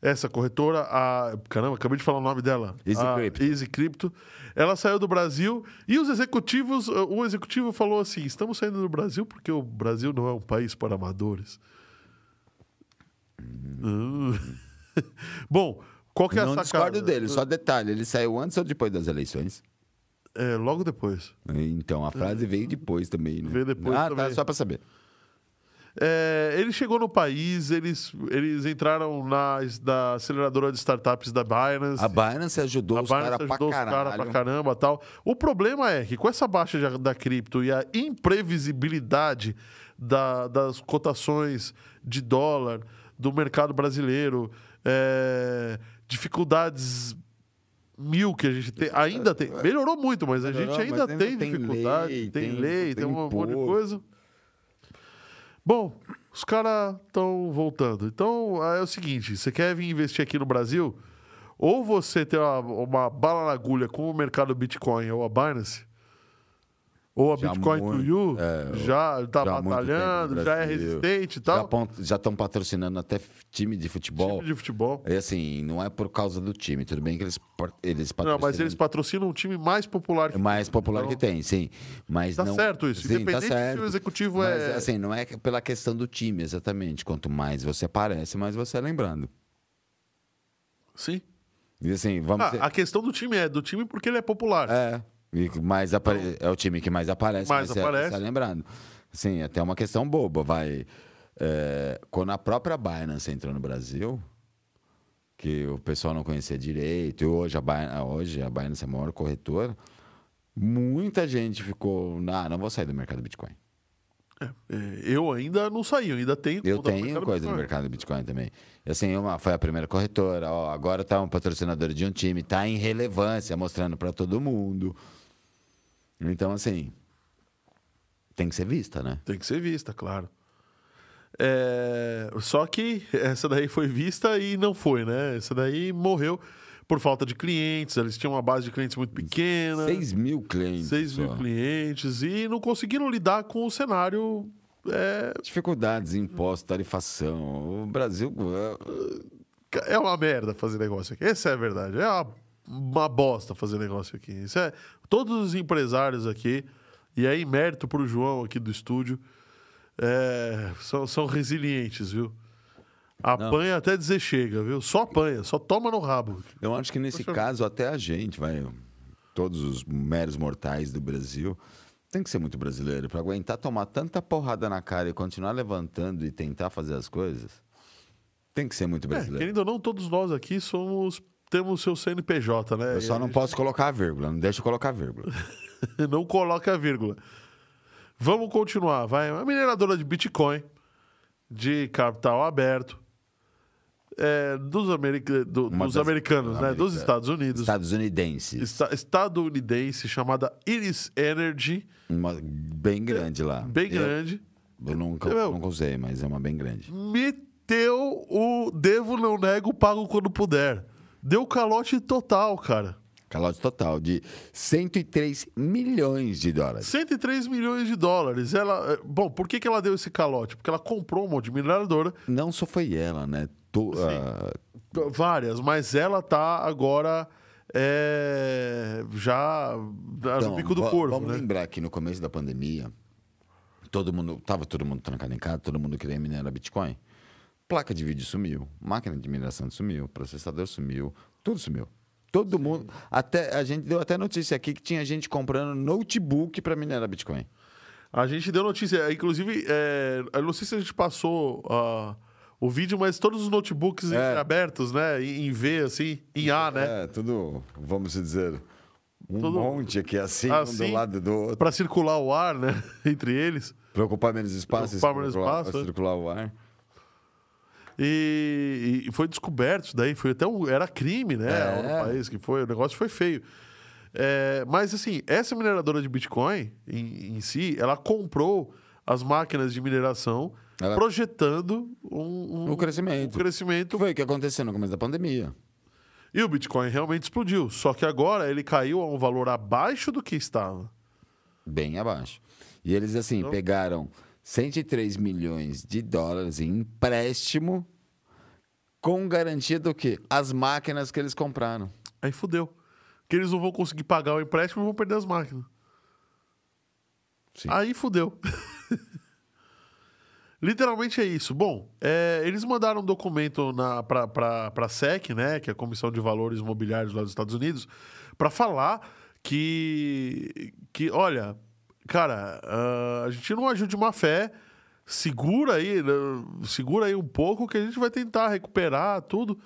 essa corretora, a. Caramba, acabei de falar o nome dela. Easy Crypto. Easy Crypto. Ela saiu do Brasil e os executivos, o executivo falou assim: estamos saindo do Brasil porque o Brasil não é um país para amadores. Hum. Bom, qual que é Não a sacada? discordo dele, só detalhe, ele saiu antes ou depois das eleições? É, logo depois. Então, a frase veio depois também, né? Veio depois ah, também. tá, só pra saber. É, ele chegou no país, eles, eles entraram na, na aceleradora de startups da Binance. A Binance ajudou A os caras pra ajudou os caralho. caras pra caramba tal. O problema é que com essa baixa de- da cripto e a imprevisibilidade da- das cotações de dólar do mercado brasileiro, é, dificuldades mil que a gente tem, ainda tem. Melhorou muito, mas a Melhorou, gente ainda ainda tem tem dificuldade, lei, tem, tem- lei, tem, tem um monte de coisa. Bom, os caras estão voltando. Então é o seguinte: você quer vir investir aqui no Brasil? Ou você tem uma, uma bala na agulha com o mercado Bitcoin ou a Binance, ou a Já Bitcoin to muito, You, é, já está já batalhando, já é resistente e Já tal. estão patrocinando até time de futebol. Time de futebol. E assim, não é por causa do time. Tudo bem que eles, eles Não, patrocinam. mas eles patrocinam um time mais popular. É mais popular Então, que tem, sim. Mas Tá não... certo isso, Sim, independente tá se certo. o executivo Mas, é- assim, não é pela questão do time, exatamente. Quanto mais você aparece, mais você é lembrando. Sim. E assim, vamos... Ah, ter- a questão do time é do time porque ele é popular. É. E mais apare... É o time que mais aparece, Mais aparece. é lembrando. Sim, até uma questão boba, vai... é, Quando a própria Binance entrou no Brasil, que o pessoal não conhecia direito, e hoje a Binance, hoje a Binance é a maior corretora, muita gente ficou... Ah, não vou sair do mercado Bitcoin. É, eu ainda não saí, eu ainda tenho Eu no tenho mercado coisa no Bitcoin. mercado do Bitcoin também. Assim, uma, foi a primeira corretora, ó, agora tá um patrocinador de um time, tá em relevância, mostrando para todo mundo. Então, assim, tem que ser vista, né? Tem que ser vista, claro. É, Só que essa daí foi vista e não foi, né? Essa daí morreu por falta de clientes. Eles tinham uma base de clientes muito pequena. 6 mil clientes. 6 mil só. clientes e não conseguiram lidar com o cenário. É, Dificuldades, impostos, tarifação. O Brasil. é, é uma merda fazer negócio aqui. Essa é a verdade. É uma, uma bosta fazer negócio aqui. Isso é, todos os empresários aqui, e aí mérito pro João aqui do estúdio, é, são, são resilientes, viu? Apanha até dizer chega, viu? Só apanha, só toma no rabo. Eu acho que nesse Poxa. caso, até a gente, vai. Todos os meros mortais do Brasil. Tem que ser muito brasileiro para aguentar tomar tanta porrada na cara e continuar levantando e tentar fazer as coisas. Tem que ser muito É, brasileiro. querendo ou não, todos nós aqui somos temos seu CNPJ, né? Eu só não posso colocar a vírgula, não deixa eu colocar a vírgula. não coloca a vírgula. Vamos continuar, vai. A mineradora de Bitcoin, de capital aberto, é, dos, america- do- Uma dos das- americanos, né? Dos americanas. Estados Unidos. Estados Unidenses. esta- estadunidense chamada Iris Energy, Uma bem grande lá. bem Eu- grande, Eu, nunca, Meu. nunca usei, mas é uma bem grande. meteu o devo, não nego, pago quando puder. Deu calote total, cara. Calote total de 103 milhões de dólares. 103 milhões de dólares. Ela, é, bom, por que, que ela deu esse calote? Porque ela comprou um monte de mineradora, Não só foi ela, né? To- ah, várias, mas ela tá agora é, já no então, bico do corvo, Vamos né? lembrar que no começo da pandemia, todo mundo, tava todo mundo trancado em casa, todo mundo queria minerar Bitcoin. Placa de vídeo sumiu, máquina de mineração sumiu, processador sumiu, tudo sumiu. Todo mundo. Até, a gente deu até notícia aqui que tinha gente comprando notebook para minerar Bitcoin. A gente deu notícia, inclusive, é, eu não sei se a gente passou ah, o vídeo, mas todos os notebooks É. abertos, né? Em, V, assim, em A, né? É, tudo, vamos dizer, um monte aqui assim, um assim, do lado do outro. Pra circular o ar, né? Entre eles. Para ocupar menos espaço, Ocupar menos espaço, é. circular o ar. E, e foi descoberto isso daí, foi até um, era crime, né? É. No país que foi, o negócio foi feio. É, mas assim, essa mineradora de Bitcoin em, em si, ela comprou as máquinas de mineração, Ela- projetando um, um- O crescimento. um crescimento. Foi o que aconteceu no começo da pandemia. E o Bitcoin realmente explodiu. Só que agora ele caiu a um valor abaixo do que estava. Bem abaixo. E eles, assim, Então- pegaram 103 milhões de dólares em empréstimo com garantia do quê? As máquinas que eles compraram. Aí fudeu. Que eles não vão conseguir pagar o empréstimo e vão perder as máquinas. Sim. Aí fudeu. Literalmente é isso. Bom, é, eles mandaram um documento para a SEC, né, que é a Comissão de Valores Imobiliários lá dos Estados Unidos, para falar que, que, olha, cara, ah, a gente não ajude má fé, segura aí, né, segura aí um pouco que a gente vai tentar recuperar tudo.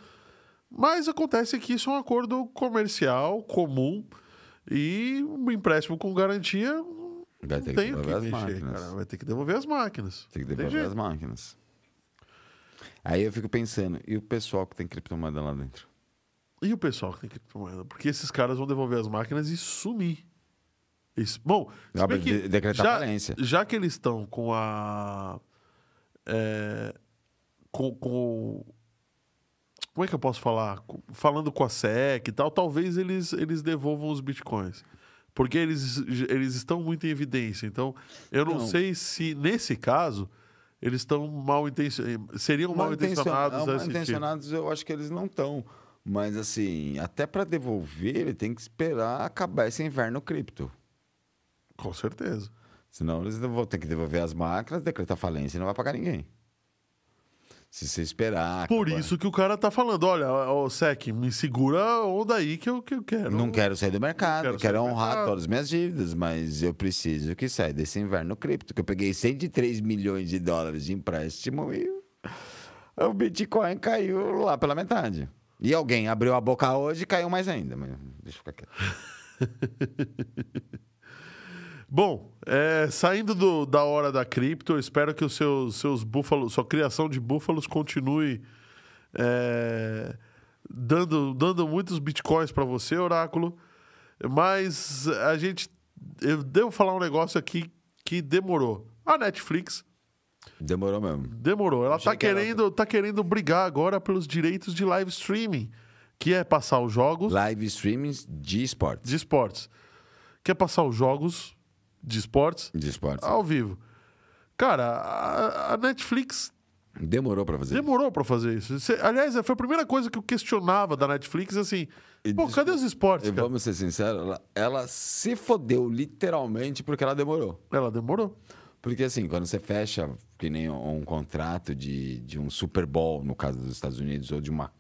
Mas acontece que isso é um acordo comercial comum e um empréstimo com garantia Vai ter que o que devolver as mexer, máquinas. cara. Vai ter que devolver as máquinas. Tem que devolver as máquinas. Aí eu fico pensando, e o pessoal que tem criptomoeda lá dentro? E o pessoal que tem criptomoeda? Porque esses caras vão devolver as máquinas e sumir. Isso. Bom, mas que de- decretar já, falência. já que eles estão com a. é, com, com. Como é que eu posso falar? Falando com a SEC e tal, talvez eles, eles devolvam os bitcoins. Porque eles, eles estão muito em evidência. Então, eu não, Não. sei se, nesse caso, eles estão mal intencionados. Seriam mal intencionados Mal esse tipo. intencionados eu acho que eles não estão. Mas assim, até para devolver, ele tem que esperar acabar esse inverno cripto. Com certeza. Senão eles vão ter que devolver as máquinas, decretar falência e não vai pagar ninguém. Se você esperar. Por acabar- isso que o cara tá falando, olha, ô Sec, me segura a onda aí que eu, que eu quero. Não quero sair do mercado, quero quero, honrar mercado. todas as minhas dívidas, mas eu preciso que saia desse inverno cripto, que eu peguei 103 milhões de dólares de empréstimo e o Bitcoin caiu lá pela metade. E alguém abriu a boca hoje e caiu mais ainda. Mas deixa eu ficar quieto. Bom, é, saindo do- da hora da cripto, eu espero que os seus, seus búfalos, sua criação de búfalos continue é, dando, dando muitos bitcoins para você, Oráculo. Mas a gente. Eu devo falar um negócio aqui que demorou. A Netflix Demorou mesmo. demorou. Ela Achei tá que querendo, tá querendo brigar agora pelos direitos de live streaming, que é passar os jogos Live streamings de esportes. de esportes. Quer passar os jogos de esportes De esportes. ao vivo. Cara, a, a Netflix Demorou pra fazer. demorou pra fazer isso. Cê- aliás, foi a primeira coisa que eu questionava da Netflix, assim, E pô, cadê os esportes, E cara? vamos ser sinceros, ela, ela se fodeu literalmente porque ela demorou. Ela demorou. Porque assim, quando você fecha que nem um, um contrato de, de um Super Bowl, no caso dos Estados Unidos, ou de uma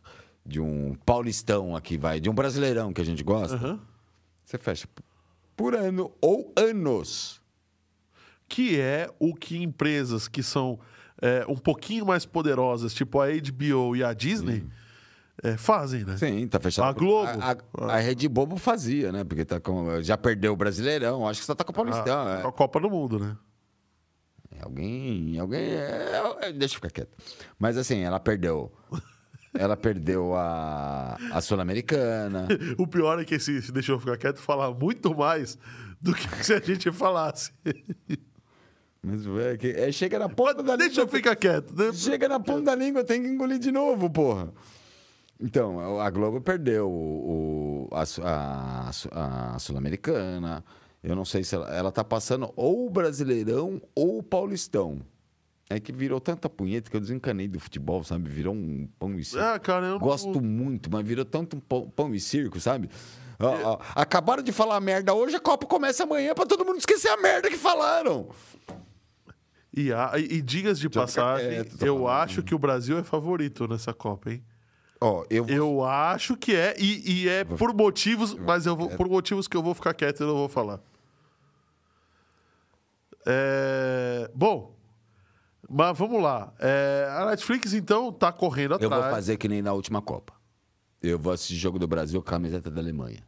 de um paulistão aqui, vai, de um brasileirão que a gente gosta, Aham. você fecha por ano ou anos. Que é o que empresas que são é, um pouquinho mais poderosas, tipo a HBO e a Disney, é, fazem, né? Sim, tá fechado. A Globo. A, a, a Rede Bobo fazia, né? Porque tá com, já perdeu o Brasileirão, acho que só tá com o Paulistão. A, é. a Copa do Mundo, né? Alguém. Alguém. é, é, deixa eu ficar quieto. Mas assim, ela perdeu Ela perdeu a, a Sul-Americana. O pior é que se, se deixou eu ficar quieto falar muito mais do que se a gente falasse. Mas é que é, chega na ponta da Deixa eu língua. ficar quieto. né? Chega na ponta da língua, tem que engolir de novo, porra. Então, a Globo perdeu o, o- a, a a Sul-Americana. Eu não sei se ela, ela tá passando ou o Brasileirão ou o Paulistão. É que virou tanta punheta que eu desencanei do futebol, sabe? Virou um pão e circo. Ah, cara, eu não- Gosto muito, mas virou tanto um pão, pão e circo, sabe? Ó, acabaram de falar merda hoje, a Copa começa amanhã pra todo mundo esquecer a merda que falaram. E, a- e, e digas de passagem, quieto, tô eu falando. acho que o Brasil é favorito nessa Copa, hein? Ó, eu vou Eu acho que é, e, e é por motivos, mas eu vou, por motivos que eu vou ficar quieto e não vou falar. É, bom, mas vamos lá. É, a Netflix, então, tá correndo Eu atrás. vou fazer que nem na última Copa. Eu vou assistir jogo do Brasil com a camiseta da Alemanha.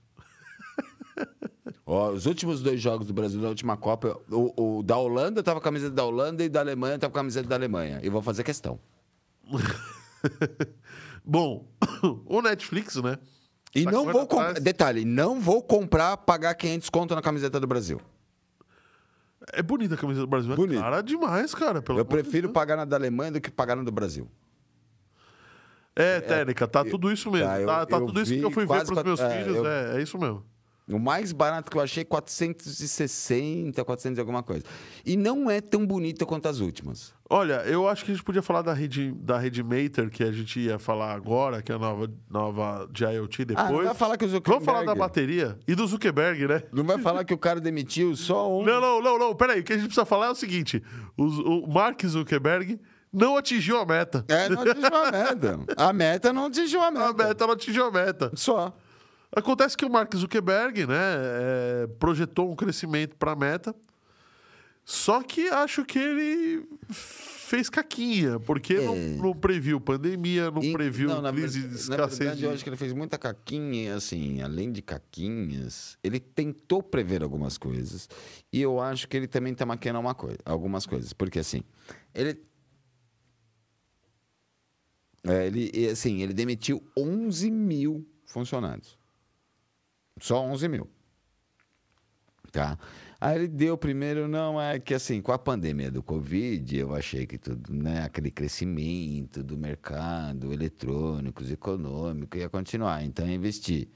Ó, os últimos dois jogos do Brasil na última Copa, o, o da Holanda tava com a camiseta da Holanda e da Alemanha tava com a camiseta da Alemanha. E vou fazer questão. Bom, o Netflix, né? E Tá não vou comprar. Detalhe, não vou comprar, pagar 500 conto na camiseta do Brasil. É bonita a camisa do Brasil. É Bonita. cara demais, cara. Eu de prefiro pagar na da Alemanha do que pagar na do Brasil. É, técnica, tá tudo isso mesmo. tá, eu- tá tá eu tudo isso que eu fui ver pros meus é, filhos. eu- É, é isso mesmo. O mais barato que eu achei, 460, 400 e alguma coisa. E não é tão bonita quanto as últimas. Olha, eu acho que a gente podia falar da rede, da rede Mater, que a gente ia falar agora, que é a nova, nova de IoT Ah, não depois. vai falar que o Zuckerberg... Vamos falar da bateria e do Zuckerberg, né? Não vai falar que o cara demitiu só um... Não, não, não, não. Peraí, o que a gente precisa falar é o seguinte: os- o Mark Zuckerberg não atingiu a meta. É, não atingiu a meta. A meta não atingiu a meta. A meta não atingiu a meta. Só. Acontece que o Mark Zuckerberg, né, é, projetou um crescimento para a meta, só que acho que ele fez caquinha, porque não, não previu pandemia, não É. E- previu não, na crise ver- de Na escassez verdade, de... eu acho que ele fez muita caquinha, assim, além de caquinhas, ele tentou prever algumas coisas. E eu acho que ele também tá maquiando uma coisa, algumas coisas. Porque, assim, ele... É, ele, assim, ele demitiu 11 mil funcionários. Só 11 mil. Tá? Aí ele deu primeiro, não, é que assim, com a pandemia do Covid, eu achei que tudo, né, aquele crescimento do mercado eletrônicos, econômico, ia continuar. Então, investi.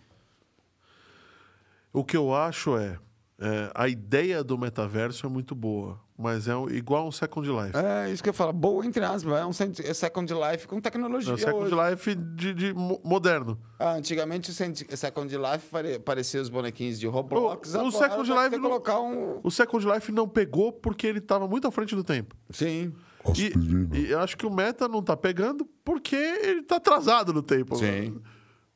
O que eu acho é, é, a ideia do metaverso é muito boa, mas é igual um Second Life. É isso que eu falo, boa entre aspas, é um é Second Life com tecnologia. É um Second hoje. Life de, de mo- moderno. Ah, antigamente o Second Life pare- parecia os bonequinhos de Roblox. O- o agora Second Life não- colocar um. O Second Life não pegou porque ele estava muito à frente do tempo. Sim. E, e eu acho que o Meta não tá pegando porque ele tá atrasado no tempo. Sim.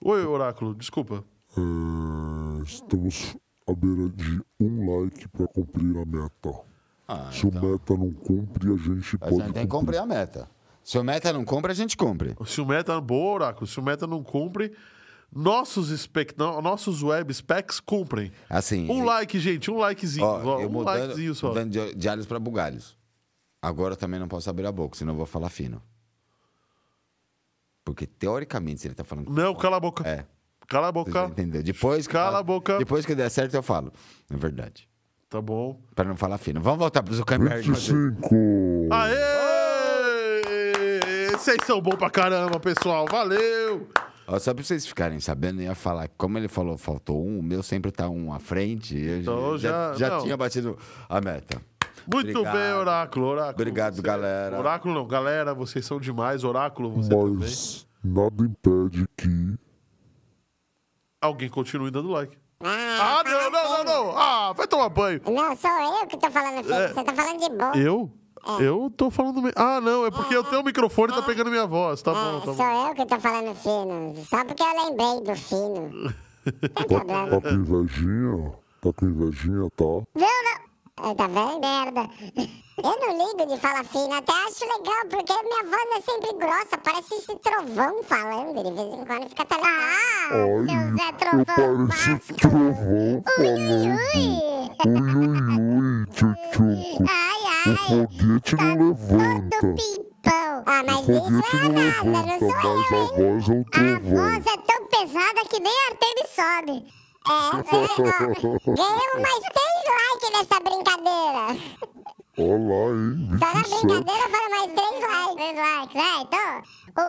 Oi, Oráculo, desculpa. É, estamos à beira de um like para cumprir a meta. Ah, Se o meta não cumpre, a gente A pode gente tem que cumprir a meta. Se o meta não cumpre, a gente cumpre. Se o Meta. Boa, Oráculo. Se o Meta não cumpre, nossos, spec, nossos web specs cumprem. Assim. Um like, gente, um likezinho. Ó, um mudando, likezinho só. mudando de, de alhos para bugalhos. Agora eu também não posso abrir a boca, senão eu vou falar fino. Porque, teoricamente, se ele tá falando... Não, cala a boca. É, Cala a boca. entendeu. Depois que, Cala a boca. Depois que der certo, eu falo. É verdade. Tá bom. Para não falar fino. Vamos voltar pro Zuckerberg. 25! Aê! Vocês são bons pra caramba, pessoal. Valeu! Ó, só pra vocês ficarem sabendo, eu ia falar que como ele falou, faltou um, o meu sempre tá um à frente. Eu Então já, já- já tinha batido a meta. Muito Obrigado. bem, Oráculo. Oráculo. Obrigado, Você- galera. Oráculo não, galera, vocês são demais. Oráculo, você também. Mas nada impede que Alguém continue dando like. Ah, Ah, não, não, não, não. Ah, vai tomar banho. Não, sou eu que tô falando feio. É. Você tá falando de boa. Eu? Eu tô falando. me- Ah, não, é porque eu tenho o microfone e tá pegando minha voz. Tá bom, É, tá sou bom. eu que tô falando fino. Só porque eu lembrei do fino. Tem tá, problema. tá com invejinha, tá com invejinha, tá? Não, não. É, Tá vendo? Merda. Eu não ligo de falar fino, até acho legal, porque minha voz é sempre grossa, parece esse trovão falando, de vez em quando fica até Ah, seu Zé Ai, eu Trovão pareço Vasco. trovão falando. ui. Ui, ui, tchutchuco. Ai, O ai. foguete não levanta. pimpão. Ah, mas O isso é a não NASA, não levanta, sou mas eu, a hein? voz é um A trovão. voz é tão pesada que nem a Artemis sobe. É, ó, ganhei mais três likes nessa brincadeira. Olha lá, hein? Só na 27. brincadeira foram mais três likes. Três likes, é, então... O, o, o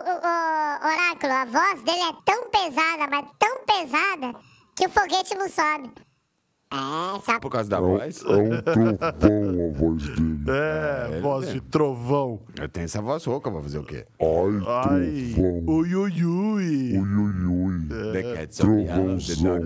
Oráculo, a voz dele é tão pesada, mas tão pesada, que o foguete não sobe. É, só Por causa da É voz. é um trovão a voz dele. É, voz de trovão. Eu tenho essa voz rouca, vou fazer o quê? Ai, Ai, trovão. ui, ui, ui. Ui, ui, ui. The Trovãozão.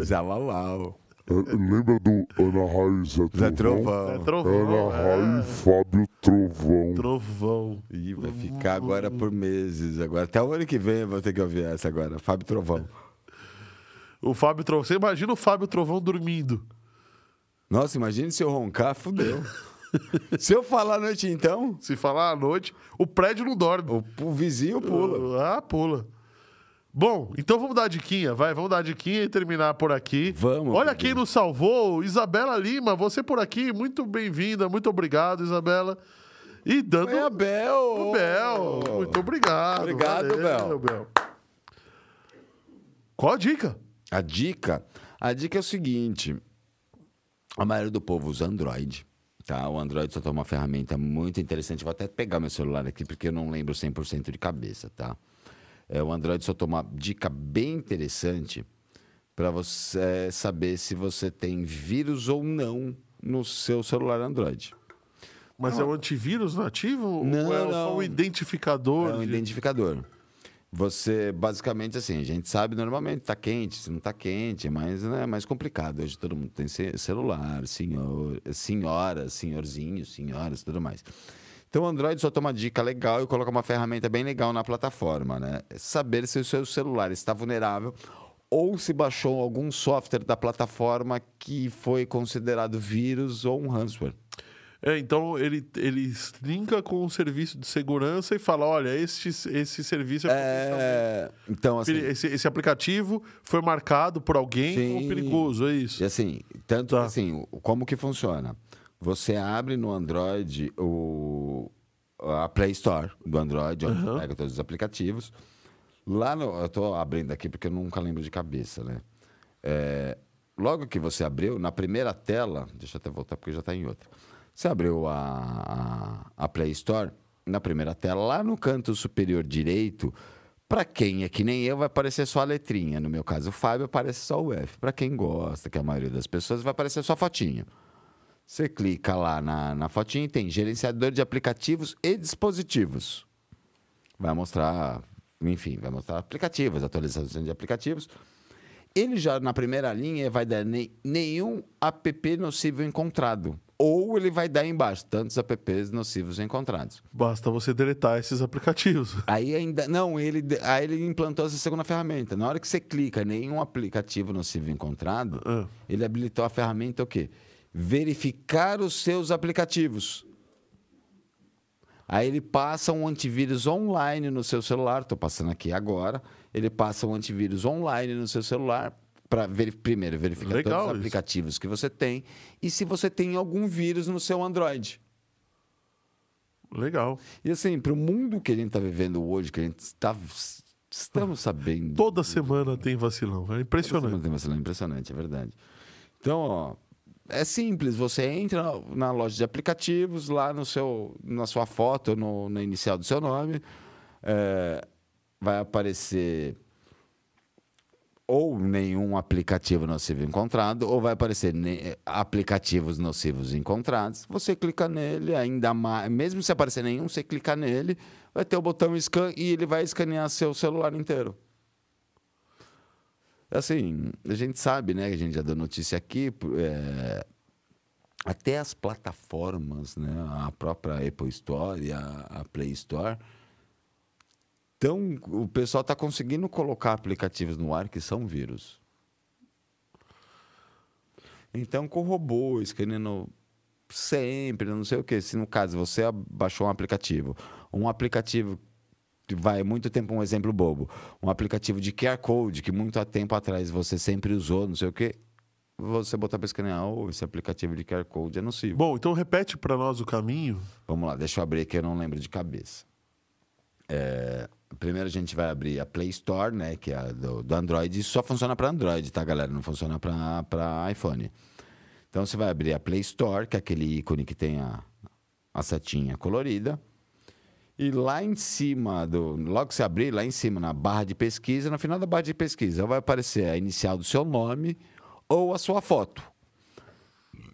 É, lembra do Ana Raiz Zé Zé Trovão? É Trovão. trovão, Ana é. Raiz Fábio Trovão. Trovão. Ih, vai ficar agora por meses. Agora, até o ano que vem eu vou ter que ouvir essa agora. Fábio Trovão. O Fábio Trovão. Você imagina o Fábio Trovão dormindo. Nossa, imagine se eu roncar, fudeu. se eu falar à noite então, Se falar à noite, o prédio não dorme. o, o vizinho pula. Ah, pula. Bom, então vamos dar a diquinha, vai, vamos dar a diquinha e terminar por aqui. Vamos, Olha quem nos salvou, Isabela Lima, você por aqui, muito bem-vinda, muito obrigado, Isabela. E dando... É a Bel. O Bel, muito obrigado. Obrigado, valeu, Bel. Qual a dica? A dica, a dica é o seguinte: a maioria do povo usa Android. Tá? O Android só tem uma ferramenta muito interessante. Vou até pegar meu celular aqui porque eu não lembro 100% de cabeça, tá? É, o Android só uma dica bem interessante para você saber se você tem vírus ou não no seu celular Android. Mas é o antivírus nativo? Não, ou é só não. um identificador? É um de- identificador. Você, basicamente, assim, a gente sabe normalmente tá quente, se não tá quente, mas né, é mais complicado. Hoje todo mundo tem ce- celular, senhor, senhoras, senhorzinhos, senhoras, tudo mais. Então o Android só toma dica legal e coloca uma ferramenta bem legal na plataforma, né? Saber se o seu celular está vulnerável ou se baixou algum software da plataforma que foi considerado vírus ou um ransomware. É, então ele, ele linka com o serviço de segurança e fala: olha, esse, esse serviço é, É, então, assim, Esse, esse aplicativo foi marcado por alguém como Sim. perigoso, é isso? E assim, tanto Tá. assim, como que funciona? Você abre no Android o, a Play Store do Android, onde Aham. pega todos os aplicativos. Lá no. Eu tô abrindo aqui porque eu nunca lembro de cabeça, né? É, logo que você abriu, na primeira tela, deixa eu até voltar porque já está em outra. Você abriu a, a, a Play Store, na primeira tela, lá no canto superior direito, para quem é que nem eu, vai aparecer só a letrinha. No meu caso, o Fábio aparece só o F. Para quem gosta, que é a maioria das pessoas, vai aparecer só a fotinho. Você clica lá na, na fotinha e tem gerenciador de aplicativos e dispositivos. Vai mostrar, enfim, vai mostrar aplicativos, atualização de aplicativos. Ele já na primeira linha vai dar ne- nenhum app nocivo encontrado. Ou ele vai dar embaixo, tantos apps nocivos encontrados. Basta você deletar esses aplicativos. Aí ainda. Não, ele, aí ele implantou essa segunda ferramenta. Na hora que você clica nenhum aplicativo nocivo encontrado, Ah. ele habilitou a ferramenta o quê? Verificar os seus aplicativos. Aí ele passa um antivírus online no seu celular. Estou passando aqui agora. Ele passa um antivírus online no seu celular para primeiro verificar Legal todos os isso. aplicativos que você tem e se você tem algum vírus no seu Android. Legal. E assim, para o mundo que a gente está vivendo hoje, que a gente está, estamos sabendo. Toda semana tem vacilão. É impressionante. Tem vacilão impressionante, é verdade. Então, ó, é simples. Você entra na, na loja de aplicativos, lá no seu, na sua foto, no, no inicial do seu nome, é, vai aparecer ou nenhum aplicativo nocivo encontrado, ou vai aparecer aplicativos nocivos encontrados. Você clica nele, ainda mais, mesmo se aparecer nenhum, você clica nele, vai ter o botão scan e ele vai escanear seu celular inteiro. Assim, a gente sabe, né? A gente já deu notícia aqui. é, até as plataformas, né? A própria Apple Store a, a Play Store. Então, o pessoal está conseguindo colocar aplicativos no ar que são vírus. Então, com robô, escaneando sempre, não sei o quê. Se no caso você baixou um aplicativo, um aplicativo vai muito tempo um exemplo bobo, um aplicativo de QR Code que muito tempo atrás você sempre usou, não sei o quê, você botar para escanear, oh, esse aplicativo de QR Code é nocivo. Bom, então repete para nós o caminho. Vamos lá, deixa eu abrir aqui, eu não lembro de cabeça. É, primeiro a gente vai abrir a Play Store, né? Que é do, do Android. Isso só funciona para Android, tá, galera? Não funciona para iPhone. Então você vai abrir a Play Store, que é aquele ícone que tem a, a setinha colorida. E lá em cima, do, logo que você abrir, lá em cima, na barra de pesquisa, no final da barra de pesquisa, vai aparecer a inicial do seu nome ou a sua foto.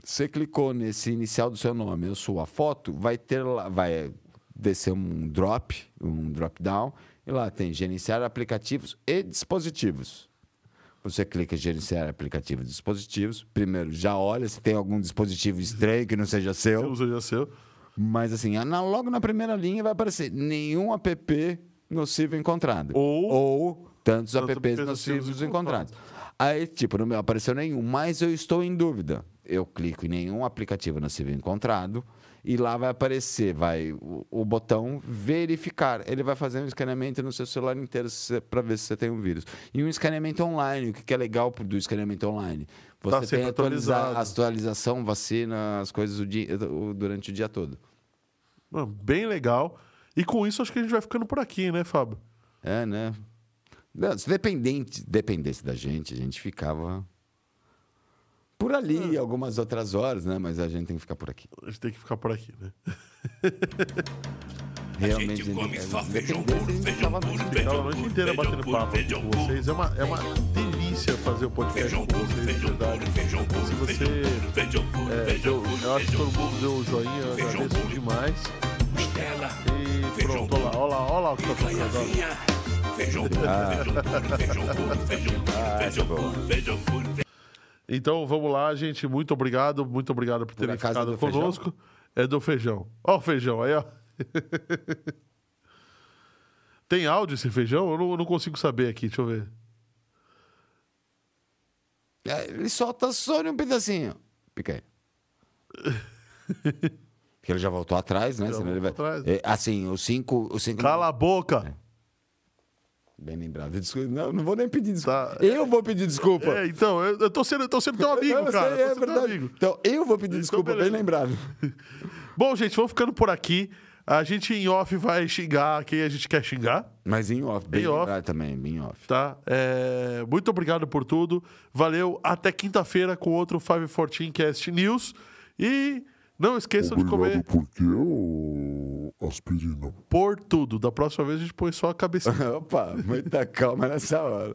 Você clicou nesse inicial do seu nome ou sua foto, vai ter lá, vai descer um drop, um drop down, e lá tem gerenciar aplicativos e dispositivos. Você clica em gerenciar aplicativos e dispositivos. Primeiro, já olha se tem algum dispositivo estranho que não seja seu. Não seja seu. Mas assim, na, logo na primeira linha vai aparecer nenhum app nocivo encontrado. Ou, ou tantos tantos apps nocivos encontrados. Aí, tipo, não me apareceu nenhum, mas eu estou em dúvida. Eu clico em nenhum aplicativo nocivo encontrado e lá vai aparecer, vai o, o botão verificar. Ele vai fazer um escaneamento no seu celular inteiro para ver se você tem um vírus. E um escaneamento online, o que que é legal do escaneamento online? Você Tá tem atualiza- atualizado. atualização, vacina, as coisas o dia- o- durante o dia todo. Mano, bem legal. E com isso, acho que a gente vai ficando por aqui, né, Fábio? É, né? Não, Se dependente, dependesse da gente, a gente ficava por ali algumas outras horas, né? Mas a gente tem que ficar por aqui. A gente tem que ficar por aqui, né? Realmente, gente come é, só se feijão puro, a gente feijão puro, feijão a noite puro, inteira feijão batendo puro, papo feijão com puro. vocês. É uma, é uma delícia fazer o podcast Feijão com puro, vocês, de feijão verdade. puro, feijão puro, Se você. feijão puro, é, feijão deu, eu acho que feijão todo mundo deu o joinha, eu Feijão agradeço puro. demais. E Feijão pronto, olha lá, olha lá, olha lá o que tá canhazinha, feijão puro, feijão puro, feijão puro, feijão puro, feijão puro, feijão puro, Então vamos lá, gente. Muito obrigado, muito obrigado por terem é ficado do feijão? conosco. É do feijão. Ó, o feijão aí, ó. Tem áudio esse feijão? Eu não, eu não consigo saber aqui, deixa eu ver. É, Ele solta só um pedacinho. Pica aí. Porque ele já voltou atrás, né? Já Senão ele vai... atrás. É, assim, os cinco... Os cinco... Cala a boca! Bem lembrado. Desculpa. Não, não vou nem pedir desculpa. Tá. Eu vou pedir desculpa. É, então, eu, eu tô sendo, eu tô sendo teu amigo, sei, cara. tô é verdade. amigo. Então, eu vou pedir Então, desculpa, bem beleza. lembrado. Bom, gente, vamos ficando por aqui. A gente em off vai xingar quem a gente quer xingar, Mas em off, bem Em off. também, bem off. tá? É, muito obrigado por tudo. Valeu. Até quinta-feira com outro 514 Cast News. E não esqueçam de comer Obrigado por quê, ô aspirina? por tudo. Da próxima vez a gente põe só a cabecinha. Opa, muita calma nessa hora.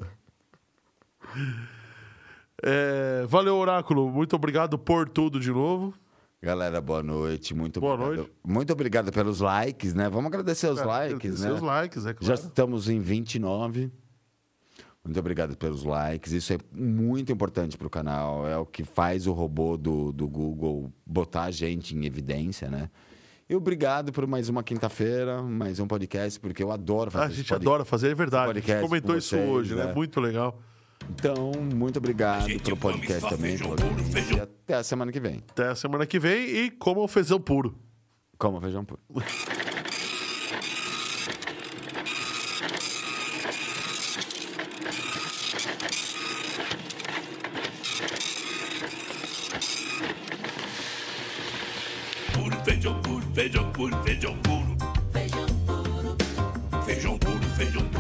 É, valeu, Oráculo. Muito obrigado por tudo de novo. Galera, boa noite. Muito Boa obrigado. noite. Muito obrigado pelos likes, né? Vamos agradecer os likes, né? Seus likes, é Já claro. estamos em 29. Muito obrigado pelos likes. Isso é muito importante para o canal. É o que faz o robô do, do Google botar a gente em evidência, né? E obrigado por mais uma quinta-feira, mais um podcast, porque eu adoro fazer a gente adora fazer, é verdade. A gente podcast comentou com isso hoje, né? né? Muito legal. Então, muito obrigado pelo podcast também. puro, E até a semana que vem. Até a semana que vem e como feijão puro. Como feijão puro. puro, feijão puro, feijão puro, feijão puro. Feijão puro, feijão puro,